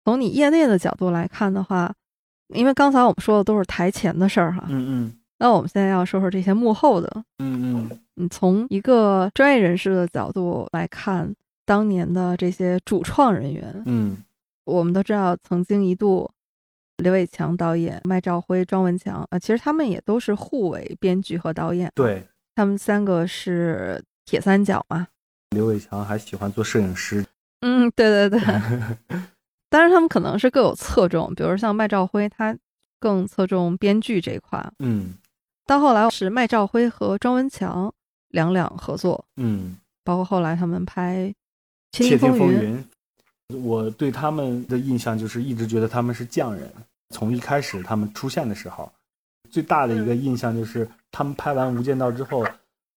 从你业内的角度来看的话，因为刚才我们说的都是台前的事儿哈，嗯嗯，那我们现在要说说这些幕后的，嗯嗯，你从一个专业人士的角度来看当年的这些主创人员，嗯，我们都知道曾经一度刘伟强导演、麦兆辉、庄文强啊，其实他们也都是互为编剧和导演，对，他们三个是。铁三角嘛，刘伟强还喜欢做摄影师。嗯，对对对。当然，他们可能是各有侧重，比如像麦兆辉，他更侧重编剧这一块。嗯。到后来是麦兆辉和庄文强两两合作。嗯。包括后来他们拍《窃听风云》，我对他们的印象就是一直觉得他们是匠人。从一开始他们出现的时候，最大的一个印象就是他们拍完《无间道》之后。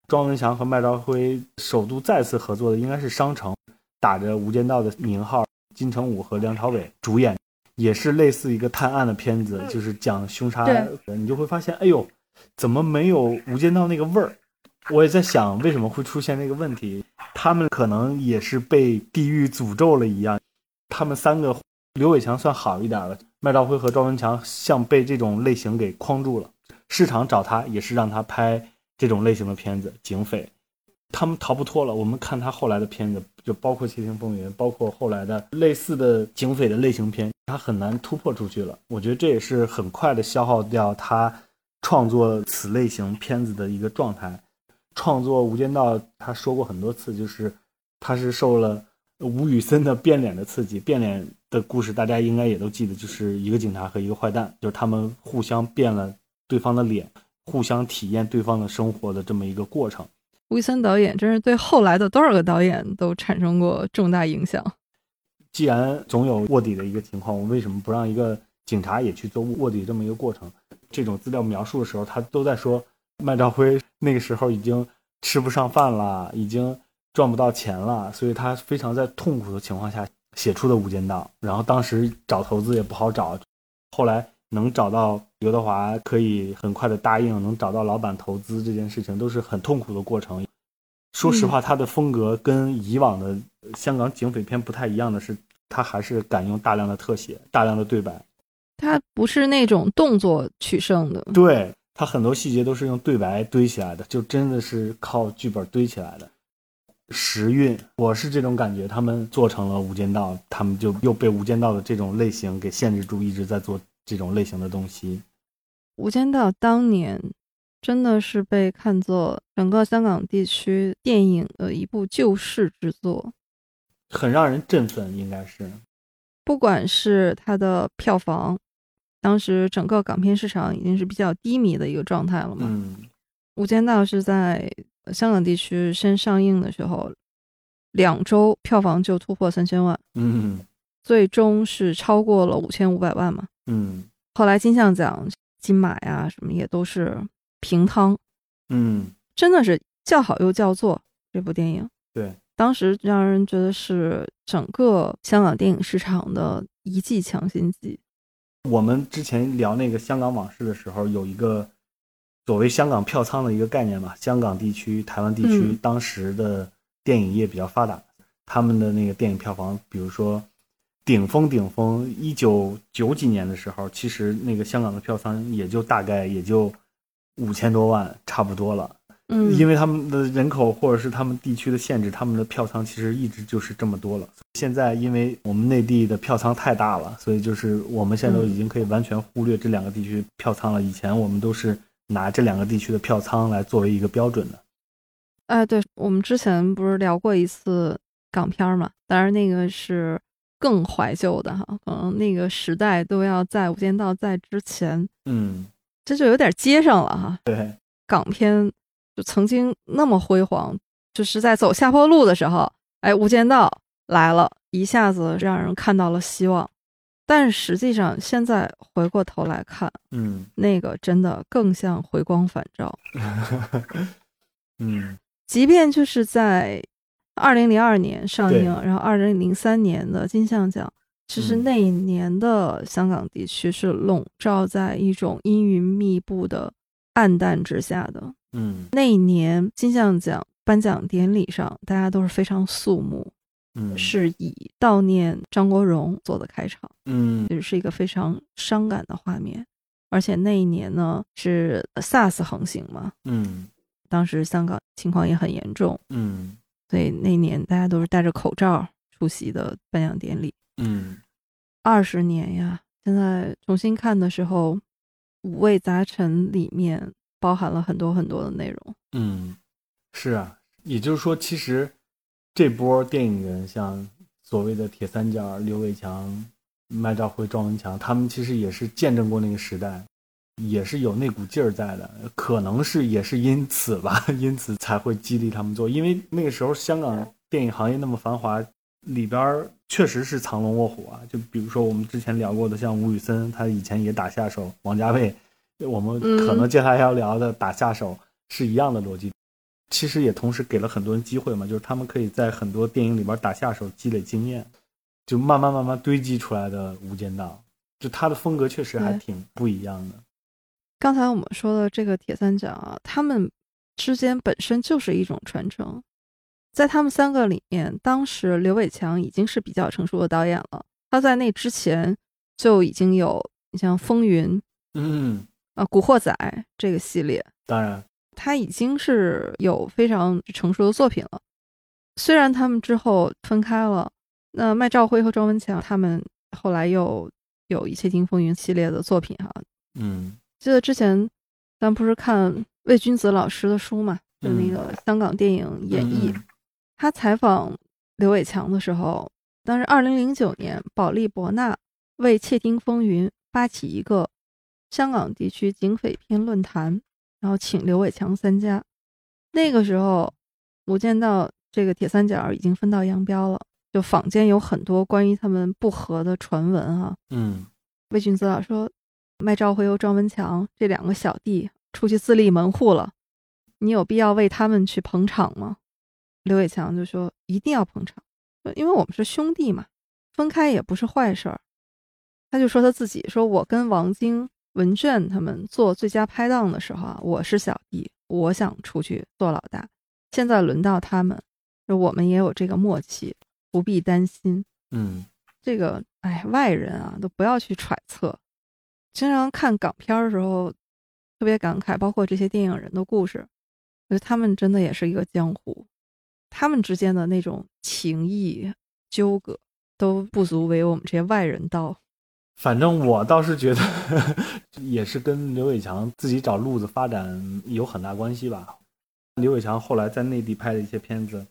庄文强和麦兆辉首度再次合作的应该是《商城》，打着《无间道》的名号，金城武和梁朝伟主演，也是类似一个探案的片子，就是讲凶杀。你就会发现，哎呦，怎么没有《无间道》那个味儿？我也在想，为什么会出现这个问题？他们可能也是被地狱诅咒了一样。他们三个刘伟强算好一点了，麦兆辉和庄文强像被这种类型给框住了。市场找他也是让他拍这种类型的片子，警匪，他们逃不脱了。我们看他后来的片子，就包括《窃听风云》，包括后来的类似的警匪的类型片，他很难突破出去了。我觉得这也是很快的消耗掉他创作此类型片子的一个状态。创作《无间道》，他说过很多次，就是他是受了吴宇森的变脸的刺激。变脸的故事大家应该也都记得，就是一个警察和一个坏蛋，就是他们互相变了。对方的脸，互相体验对方的生活的这么一个过程。吴宇森导演真是对后来的多少个导演都产生过重大影响。既然总有卧底的一个情况，我为什么不让一个警察也去做卧底这么一个过程？这种资料描述的时候，他都在说麦兆辉那个时候已经吃不上饭了，已经赚不到钱了，所以他非常在痛苦的情况下写出的《无间道》。然后当时找投资也不好找，后来。能找到刘德华可以很快的答应，能找到老板投资这件事情都是很痛苦的过程。说实话，他的风格跟以往的香港警匪片不太一样的是，他还是敢用大量的特写、大量的对白。他不是那种动作取胜的，对他很多细节都是用对白堆起来的，就真的是靠剧本堆起来的。时运，我是这种感觉。他们做成了《无间道》，他们就又被《无间道》的这种类型给限制住，一直在做。这种类型的东西，《无间道》当年真的是被看作整个香港地区电影的一部救世之作，很让人振奋。应该是，不管是它的票房，当时整个港片市场已经是比较低迷的一个状态了嘛。嗯，《无间道》是在香港地区先上映的时候，两周票房就突破三千万。嗯。最终是超过了五千五百万嘛？嗯，后来金像奖、金马呀什么也都是平汤。嗯，真的是叫好又叫座这部电影。对，当时让人觉得是整个香港电影市场的一剂强心剂。我们之前聊那个香港往事的时候，有一个所谓香港票仓的一个概念嘛，香港地区、台湾地区当时的电影业比较发达，他们的那个电影票房，比如说。顶峰顶峰，一九九几年的时候，其实那个香港的票仓也就大概也就五千多万，差不多了。嗯，因为他们的人口或者是他们地区的限制，他们的票仓其实一直就是这么多了。现在因为我们内地的票仓太大了，所以就是我们现在都已经可以完全忽略这两个地区票仓了。以前我们都是拿这两个地区的票仓来作为一个标准的。哎，对我们之前不是聊过一次港片嘛？当然那个是。更怀旧的哈，可能那个时代都要在《无间道》在之前，嗯，这就有点接上了哈。对，港片就曾经那么辉煌，就是在走下坡路的时候，哎，《无间道》来了，一下子让人看到了希望。但实际上，现在回过头来看，嗯，那个真的更像回光返照。嗯，即便就是在。二零零二年上映，然后二零零三年的金像奖，其实那一年的香港地区是笼罩在一种阴云密布的暗淡之下的。嗯，那一年金像奖颁奖典礼上，大家都是非常肃穆，嗯，是以悼念张国荣做的开场，嗯，就是一个非常伤感的画面。而且那一年呢是 SARS 横行嘛，嗯，当时香港情况也很严重，嗯。所以那年大家都是戴着口罩出席的颁奖典礼。嗯，二十年呀，现在重新看的时候，五味杂陈里面包含了很多很多的内容。嗯，是啊，也就是说，其实这波电影人，像所谓的铁三角，刘伟强、麦兆辉、庄文强，他们其实也是见证过那个时代。也是有那股劲儿在的，可能是也是因此吧，因此才会激励他们做。因为那个时候香港电影行业那么繁华，里边确实是藏龙卧虎啊。就比如说我们之前聊过的，像吴宇森，他以前也打下手；王家卫，我们可能接下来要聊的打下手是一样的逻辑。其实也同时给了很多人机会嘛，就是他们可以在很多电影里边打下手，积累经验，就慢慢慢慢堆积出来的《无间道》，就他的风格确实还挺不一样的。刚才我们说的这个铁三角啊，他们之间本身就是一种传承。在他们三个里面，当时刘伟强已经是比较成熟的导演了，他在那之前就已经有，你像《风云》，嗯啊，《古惑仔》这个系列，当然，他已经是有非常成熟的作品了。虽然他们之后分开了，那麦兆辉和庄文强他们后来又有一《窃听风云》系列的作品哈。嗯，记得之前咱不是看魏君子老师的书嘛，就那个香港电影演绎，他采访刘伟强的时候，当时二零零九年，保利博纳为《窃听风云》发起一个香港地区警匪片论坛，然后请刘伟强参加。那个时候，《无间道》这个铁三角已经分道扬镳了，就坊间有很多关于他们不和的传闻哈。嗯，魏俊子老说，麦兆辉和庄文强这两个小弟出去自立门户了，你有必要为他们去捧场吗？刘伟强就说一定要捧场，因为我们是兄弟嘛，分开也不是坏事儿。他就说他自己说，我跟王晶、文卷他们做最佳拍档的时候啊，我是小弟，我想出去做老大，现在轮到他们。就我们也有这个默契，不必担心。嗯，这个哎，外人啊都不要去揣测。经常看港片的时候，特别感慨，包括这些电影人的故事，我觉得他们真的也是一个江湖，他们之间的那种情谊纠葛都不足为我们这些外人道。反正我倒是觉得，也是跟刘伟强自己找路子发展有很大关系吧。刘伟强后来在内地拍的一些片子。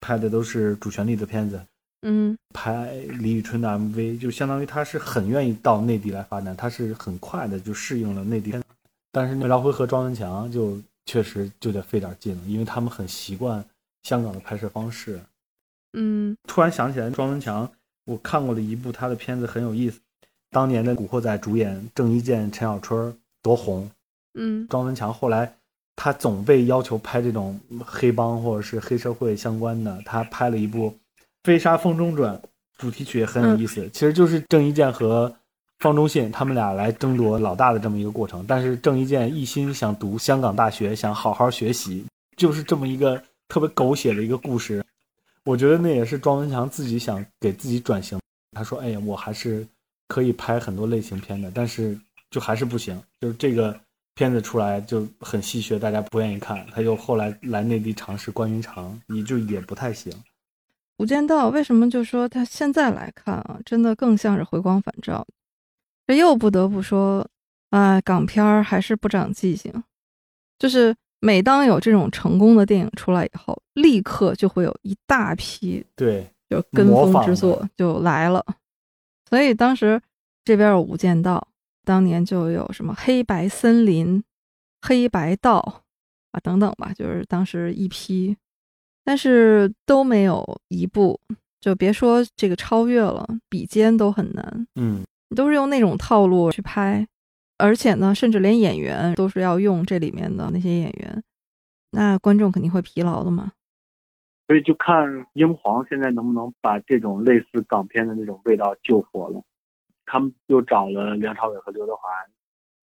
拍的都是主旋律的片子，嗯，拍李宇春的 MV，就相当于他是很愿意到内地来发展，他是很快的就适应了内地。但是麦兆辉和庄文强就确实就得费点劲了，因为他们很习惯香港的拍摄方式。嗯，突然想起来，庄文强，我看过了一部他的片子，很有意思。当年的《古惑仔》主演郑伊健、陈小春多红，嗯，庄文强后来。他总被要求拍这种黑帮或者是黑社会相关的，他拍了一部《飞沙风中转》，主题曲也很有意思。其实就是郑伊健和方中信他们俩来争夺老大的这么一个过程。但是郑伊健一心想读香港大学，想好好学习，就是这么一个特别狗血的一个故事。我觉得那也是庄文强自己想给自己转型。他说：“哎呀，我还是可以拍很多类型片的，但是就还是不行，就是这个。”片子出来就很戏谑，大家不愿意看。他又后来来内地尝试关云长，你就也不太行。无间道为什么就说他现在来看啊，真的更像是回光返照？这又不得不说，啊，港片儿还是不长记性。就是每当有这种成功的电影出来以后，立刻就会有一大批对就跟风之作就来了。所以当时这边有无间道。当年就有什么黑白森林、黑白道啊等等吧，就是当时一批，但是都没有一部，就别说这个超越了，比肩都很难。嗯，都是用那种套路去拍，而且呢，甚至连演员都是要用这里面的那些演员，那观众肯定会疲劳的嘛。所以就看英皇现在能不能把这种类似港片的那种味道救活了。他们又找了梁朝伟和刘德华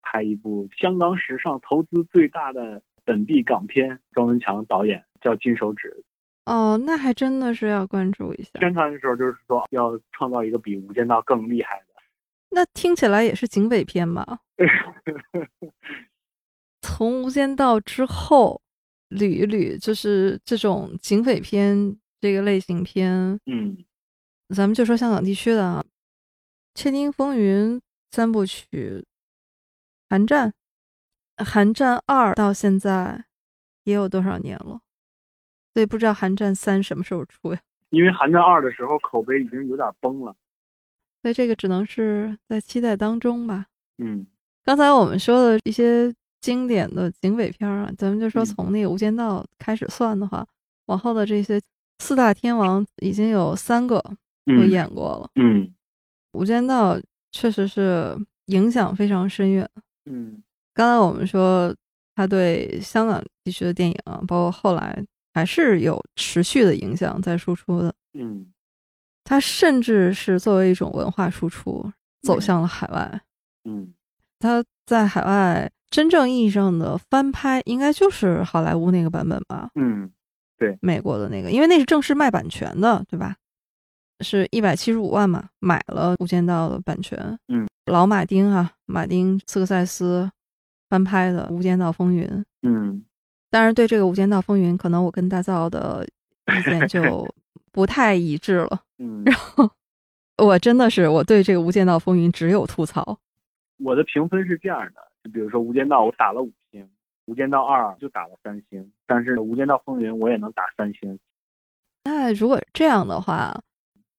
拍一部香港史上投资最大的本地港片，庄文强导演叫《金手指》。哦，那还真的是要关注一下。宣传的时候就是说要创造一个比《无间道》更厉害的。那听起来也是警匪片吧？从《无间道》之后捋一捋，就是这种警匪片这个类型片。嗯，咱们就说香港地区的啊。《窃听风云》三部曲，《寒战》《寒战二》到现在也有多少年了？所以不知道《寒战三》什么时候出呀？因为《寒战二》的时候口碑已经有点崩了，所以这个只能是在期待当中吧。嗯，刚才我们说的一些经典的警匪片啊，咱们就说从那个《无间道》开始算的话，往后的这些四大天王已经有三个都演过了。嗯。《无间道》确实是影响非常深远。嗯，刚才我们说他对香港地区的电影啊，包括后来还是有持续的影响在输出的。嗯，他甚至是作为一种文化输出走向了海外。嗯，他在海外真正意义上的翻拍，应该就是好莱坞那个版本吧？嗯，对，美国的那个，因为那是正式卖版权的，对吧？是一百七十五万嘛，买了《无间道》的版权。嗯，老马丁啊，马丁斯科塞斯翻拍的《无间道风云》。嗯，当然对这个《无间道风云》，可能我跟大造的意见就 不太一致了。嗯，然后我真的是我对这个《无间道风云》只有吐槽。我的评分是这样的，就比如说《无间道》，我打了五星，《无间道二》就打了三星，但是《无间道风云》我也能打三星。那如果这样的话，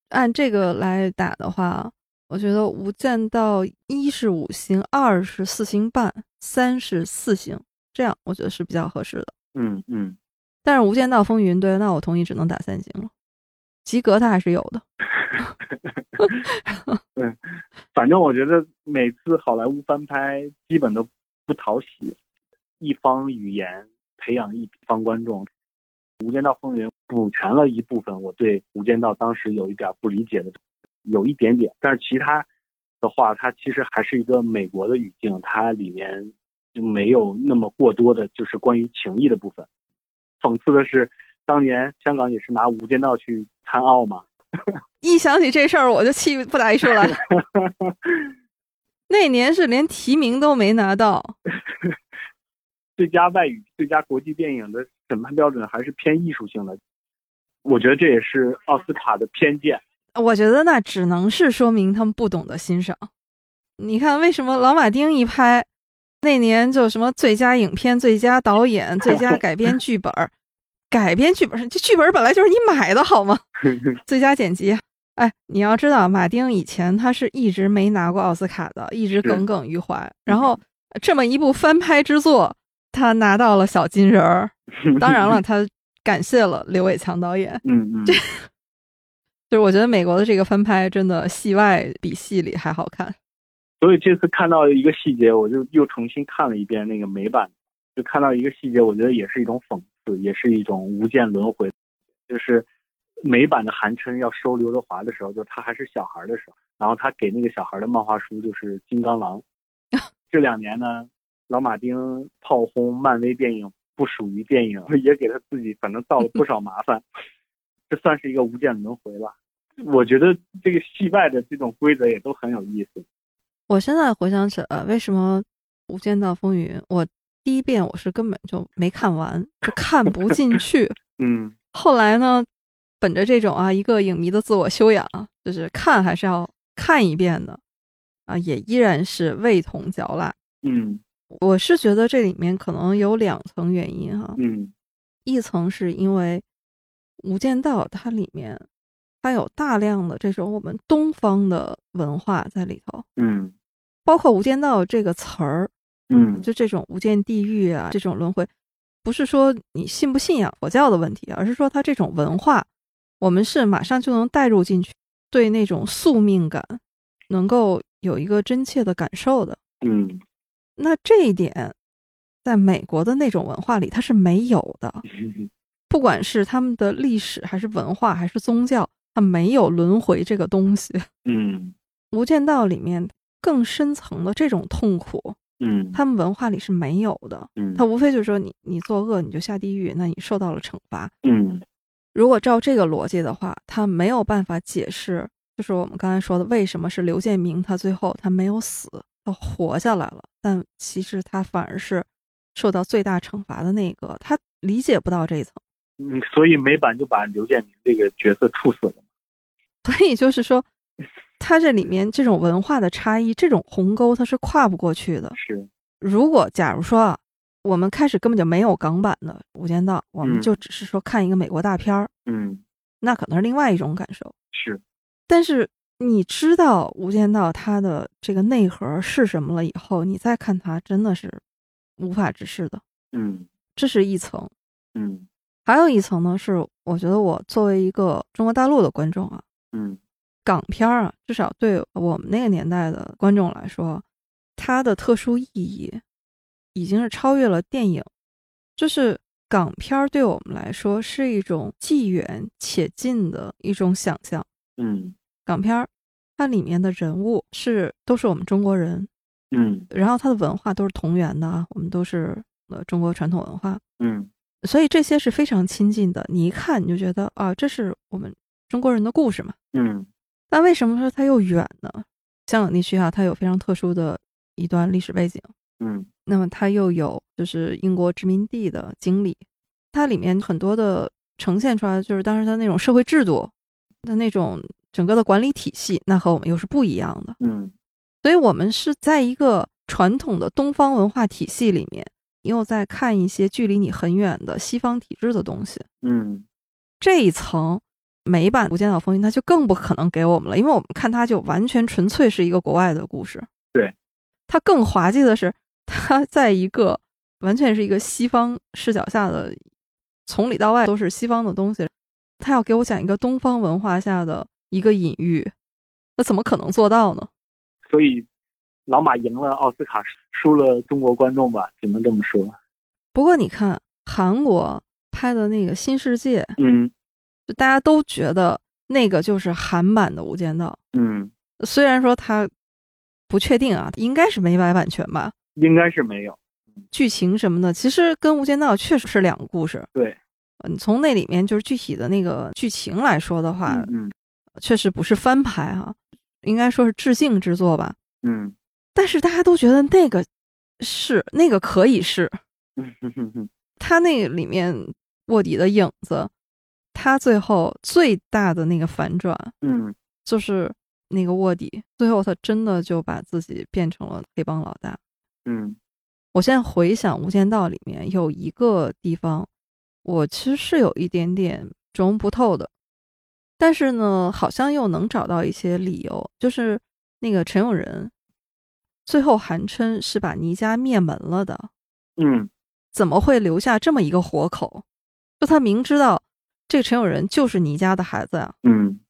按这个来打的话，我觉得《无间道》一是五星，二是四星半，三是四星，这样我觉得是比较合适的。嗯嗯。但是《无间道风云》对，那我同意只能打三星了，及格它还是有的。对，反正我觉得每次好莱坞翻拍基本都不讨喜，一方语言培养一方观众，《无间道风云》补全了一部分我对《无间道》当时有一点不理解的，有一点点，但是其他的话，它其实还是一个美国的语境，它里面就没有那么过多的就是关于情谊的部分。讽刺的是，当年香港也是拿《无间道》去参奥嘛。一想起这事儿，我就气不打一处来。那年是连提名都没拿到。最佳外语、最佳国际电影的审判标准还是偏艺术性的，我觉得这也是奥斯卡的偏见。我觉得那只能是说明他们不懂得欣赏。你看，为什么老马丁一拍，那年就什么最佳影片、最佳导演、最佳改编剧本。改编剧本，这剧本本来就是你买的好吗？最佳剪辑，哎，你要知道，马丁以前他是一直没拿过奥斯卡的，一直耿耿于怀。然后这么一部翻拍之作，他拿到了小金人儿。当然了，他感谢了刘伟强导演。嗯嗯，就是我觉得美国的这个翻拍真的戏外比戏里还好看。所以这次看到一个细节，我就又重新看了一遍那个美版，就看到一个细节，我觉得也是一种讽。也是一种无间轮回，就是美版的韩琛要收刘德华的时候，就他还是小孩的时候，然后他给那个小孩的漫画书就是《金刚狼》。这两年呢，老马丁炮轰漫威电影不属于电影，也给他自己反正造了不少麻烦，这算是一个无间轮回吧。我觉得这个戏外的这种规则也都很有意思。我现在回想起来，为什么《无间道风云》我。第一遍我是根本就没看完，就看不 进去。嗯，后来呢，本着这种啊一个影迷的自我修养，就是看还是要看一遍的，啊，也依然是味同嚼蜡。嗯，我是觉得这里面可能有两层原因哈。嗯，一层是因为《无间道》它里面它有大量的这种我们东方的文化在里头。嗯，包括《无间道》这个词儿。嗯，就这种无间地狱啊，这种轮回，不是说你信不信仰佛教的问题，而是说它这种文化，我们是马上就能带入进去，对那种宿命感能够有一个真切的感受的。嗯，那这一点，在美国的那种文化里，它是没有的。不管是他们的历史，还是文化，还是宗教，它没有轮回这个东西。嗯，无间道里面更深层的这种痛苦。嗯，他们文化里是没有的。嗯，他无非就是说你你作恶你就下地狱，那你受到了惩罚。嗯，如果照这个逻辑的话，他没有办法解释，就是我们刚才说的为什么是刘建明他最后他没有死，他活下来了，但其实他反而是受到最大惩罚的那个，他理解不到这一层。嗯，所以美版就把刘建明这个角色处死了。所以就是说。它这里面这种文化的差异，这种鸿沟它是跨不过去的。是，如果假如说啊，我们开始根本就没有港版的《无间道》，我们就只是说看一个美国大片儿，嗯，那可能是另外一种感受。是，但是你知道《无间道》它的这个内核是什么了以后，你再看它，真的是无法直视的。嗯，这是一层。嗯，还有一层呢，是我觉得我作为一个中国大陆的观众啊，嗯。港片儿啊，至少对我们那个年代的观众来说，它的特殊意义已经是超越了电影。就是港片儿对我们来说是一种既远且近的一种想象。嗯，港片儿它里面的人物是都是我们中国人。嗯，然后它的文化都是同源的啊，我们都是呃中国传统文化。嗯，所以这些是非常亲近的。你一看你就觉得啊，这是我们中国人的故事嘛。嗯，但为什么说它又远呢？香港地区啊，它有非常特殊的一段历史背景。嗯，那么它又有就是英国殖民地的经历，它里面很多的呈现出来，就是当时它那种社会制度的那种整个的管理体系，那和我们又是不一样的。嗯，所以我们是在一个传统的东方文化体系里面，又在看一些距离你很远的西方体制的东西。嗯，这一层美版《无间道风云》它就更不可能给我们了，因为我们看它就完全纯粹是一个国外的故事。对，它更滑稽的是。它在一个完全是一个西方视角下的，从里到外都是西方的东西，他要给我讲一个东方文化下的一个隐喻，那怎么可能做到呢？所以，老马赢了奥斯卡，输了中国观众吧，只能这么说。不过你看韩国拍的那个《新世界》，嗯，就大家都觉得那个就是韩版的《无间道》，嗯，虽然说他不确定啊，应该是没买版权吧。应该是没有，剧情什么的，其实跟《无间道》确实是两个故事。对，你从那里面就是具体的那个剧情来说的话，嗯，确实不是翻拍哈，应该说是致敬之作吧。嗯，但是大家都觉得那个是那个可以是，嗯哼哼哼，他那个里面卧底的影子，他最后最大的那个反转，嗯，就是那个卧底最后他真的就把自己变成了黑帮老大。嗯，我现在回想《无间道》里面有一个地方，我其实是有一点点琢磨不透的，但是呢，好像又能找到一些理由，就是那个陈永仁最后韩琛是把倪家灭门了的，嗯，怎么会留下这么一个活口？就他明知道这个陈友仁就是倪家的孩子呀，嗯，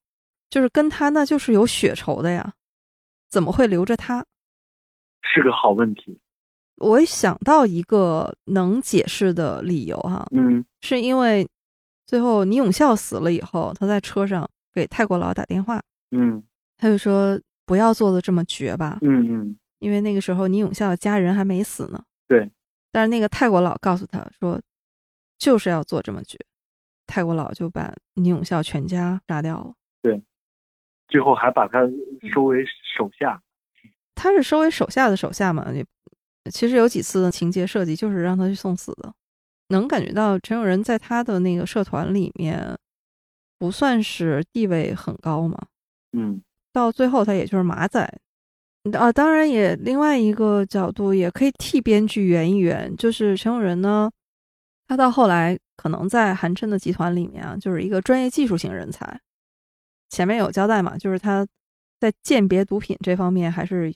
就是跟他那就是有血仇的呀，怎么会留着他？是个好问题。我想到一个能解释的理由哈，嗯，是因为最后倪永孝死了以后，他在车上给泰国佬打电话，嗯，他就说不要做的这么绝吧，嗯嗯，因为那个时候倪永孝的家人还没死呢，对，但是那个泰国佬告诉他说，就是要做这么绝，泰国佬就把倪永孝全家杀掉了，对，最后还把他收为手下，他是收为手下的手下嘛，也。其实有几次情节设计就是让他去送死的，能感觉到陈永仁在他的那个社团里面不算是地位很高嘛。嗯，到最后他也就是马仔啊。当然也另外一个角度也可以替编剧圆一圆，就是陈永仁呢，他到后来可能在韩琛的集团里面啊，就是一个专业技术型人才。前面有交代嘛，就是他在鉴别毒品这方面还是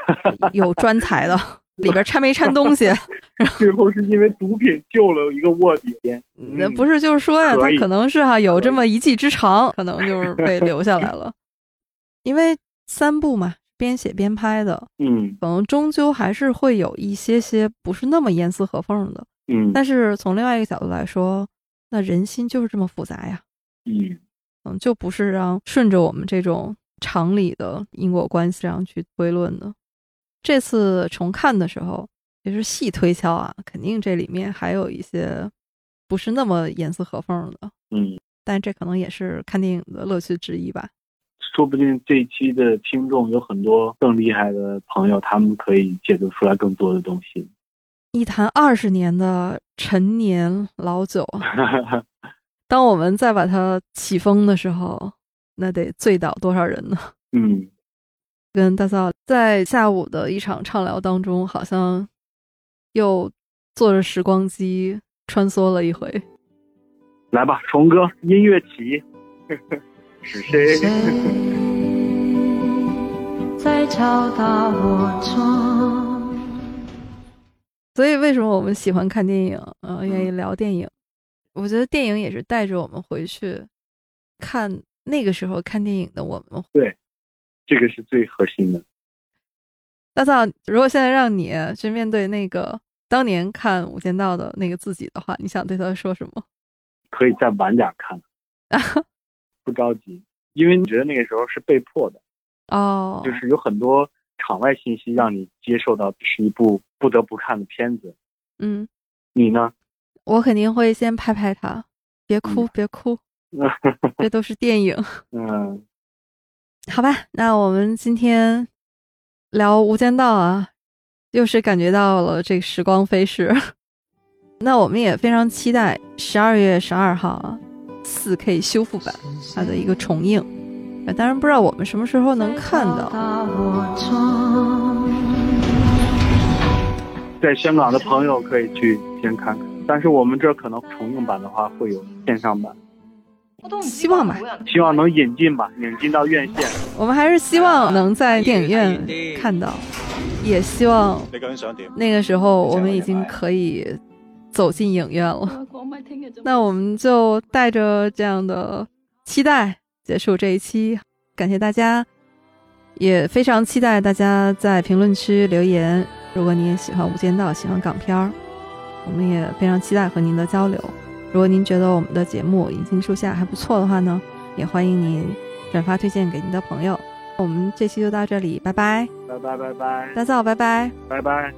有专才的。里边掺没掺东西？最后是因为毒品救了一个卧底。那不是就是说呀，他可能是哈有这么一技之长，可能就是被留下来了。因为三部嘛，边写边拍的，嗯，可能终究还是会有一些些不是那么严丝合缝的。嗯，但是从另外一个角度来说，那人心就是这么复杂呀。嗯，嗯，就不是让顺着我们这种常理的因果关系这样去推论的。这次重看的时候，也是细推敲啊，肯定这里面还有一些不是那么严丝合缝的。嗯，但这可能也是看电影的乐趣之一吧。说不定这一期的听众有很多更厉害的朋友，他们可以解读出来更多的东西。一坛二十年的陈年老酒，当我们再把它起封的时候，那得醉倒多少人呢？嗯。跟大嫂在下午的一场畅聊当中，好像又坐着时光机穿梭了一回。来吧，虫哥，音乐起。是谁在敲打我窗？所以，为什么我们喜欢看电影？呃，愿意聊电影？我觉得电影也是带着我们回去看那个时候看电影的我们。对。这个是最核心的。大嫂，如果现在让你去面对那个当年看《无间道》的那个自己的话，你想对他说什么？可以再晚点看，不着急，因为你觉得那个时候是被迫的哦，就是有很多场外信息让你接受到是一部不得不看的片子。嗯，你呢？我肯定会先拍拍他，别哭，别哭。这都是电影。嗯，好吧，那我们今天聊《无间道》啊，又是感觉到了这个时光飞逝。那我们也非常期待十二月十二号啊，四 K 修复版它的一个重映。当然不知道我们什么时候能看到。在香港的朋友可以去先看看，但是我们这可能重映版的话会有线上版。希望吧，希望能引进吧，引进到院线。我们还是希望能在电影院看到，也希望那个时候我们已经可以走进影院了。那我们就带着这样的期待结束这一期，感谢大家，也非常期待大家在评论区留言。如果您也喜欢《无间道》，喜欢港片儿，我们也非常期待和您的交流。如果您觉得我们的节目《银杏树下》还不错的话呢，也欢迎您转发推荐给您的朋友。我们这期就到这里，拜拜，拜拜拜拜，大嫂，拜拜，拜拜。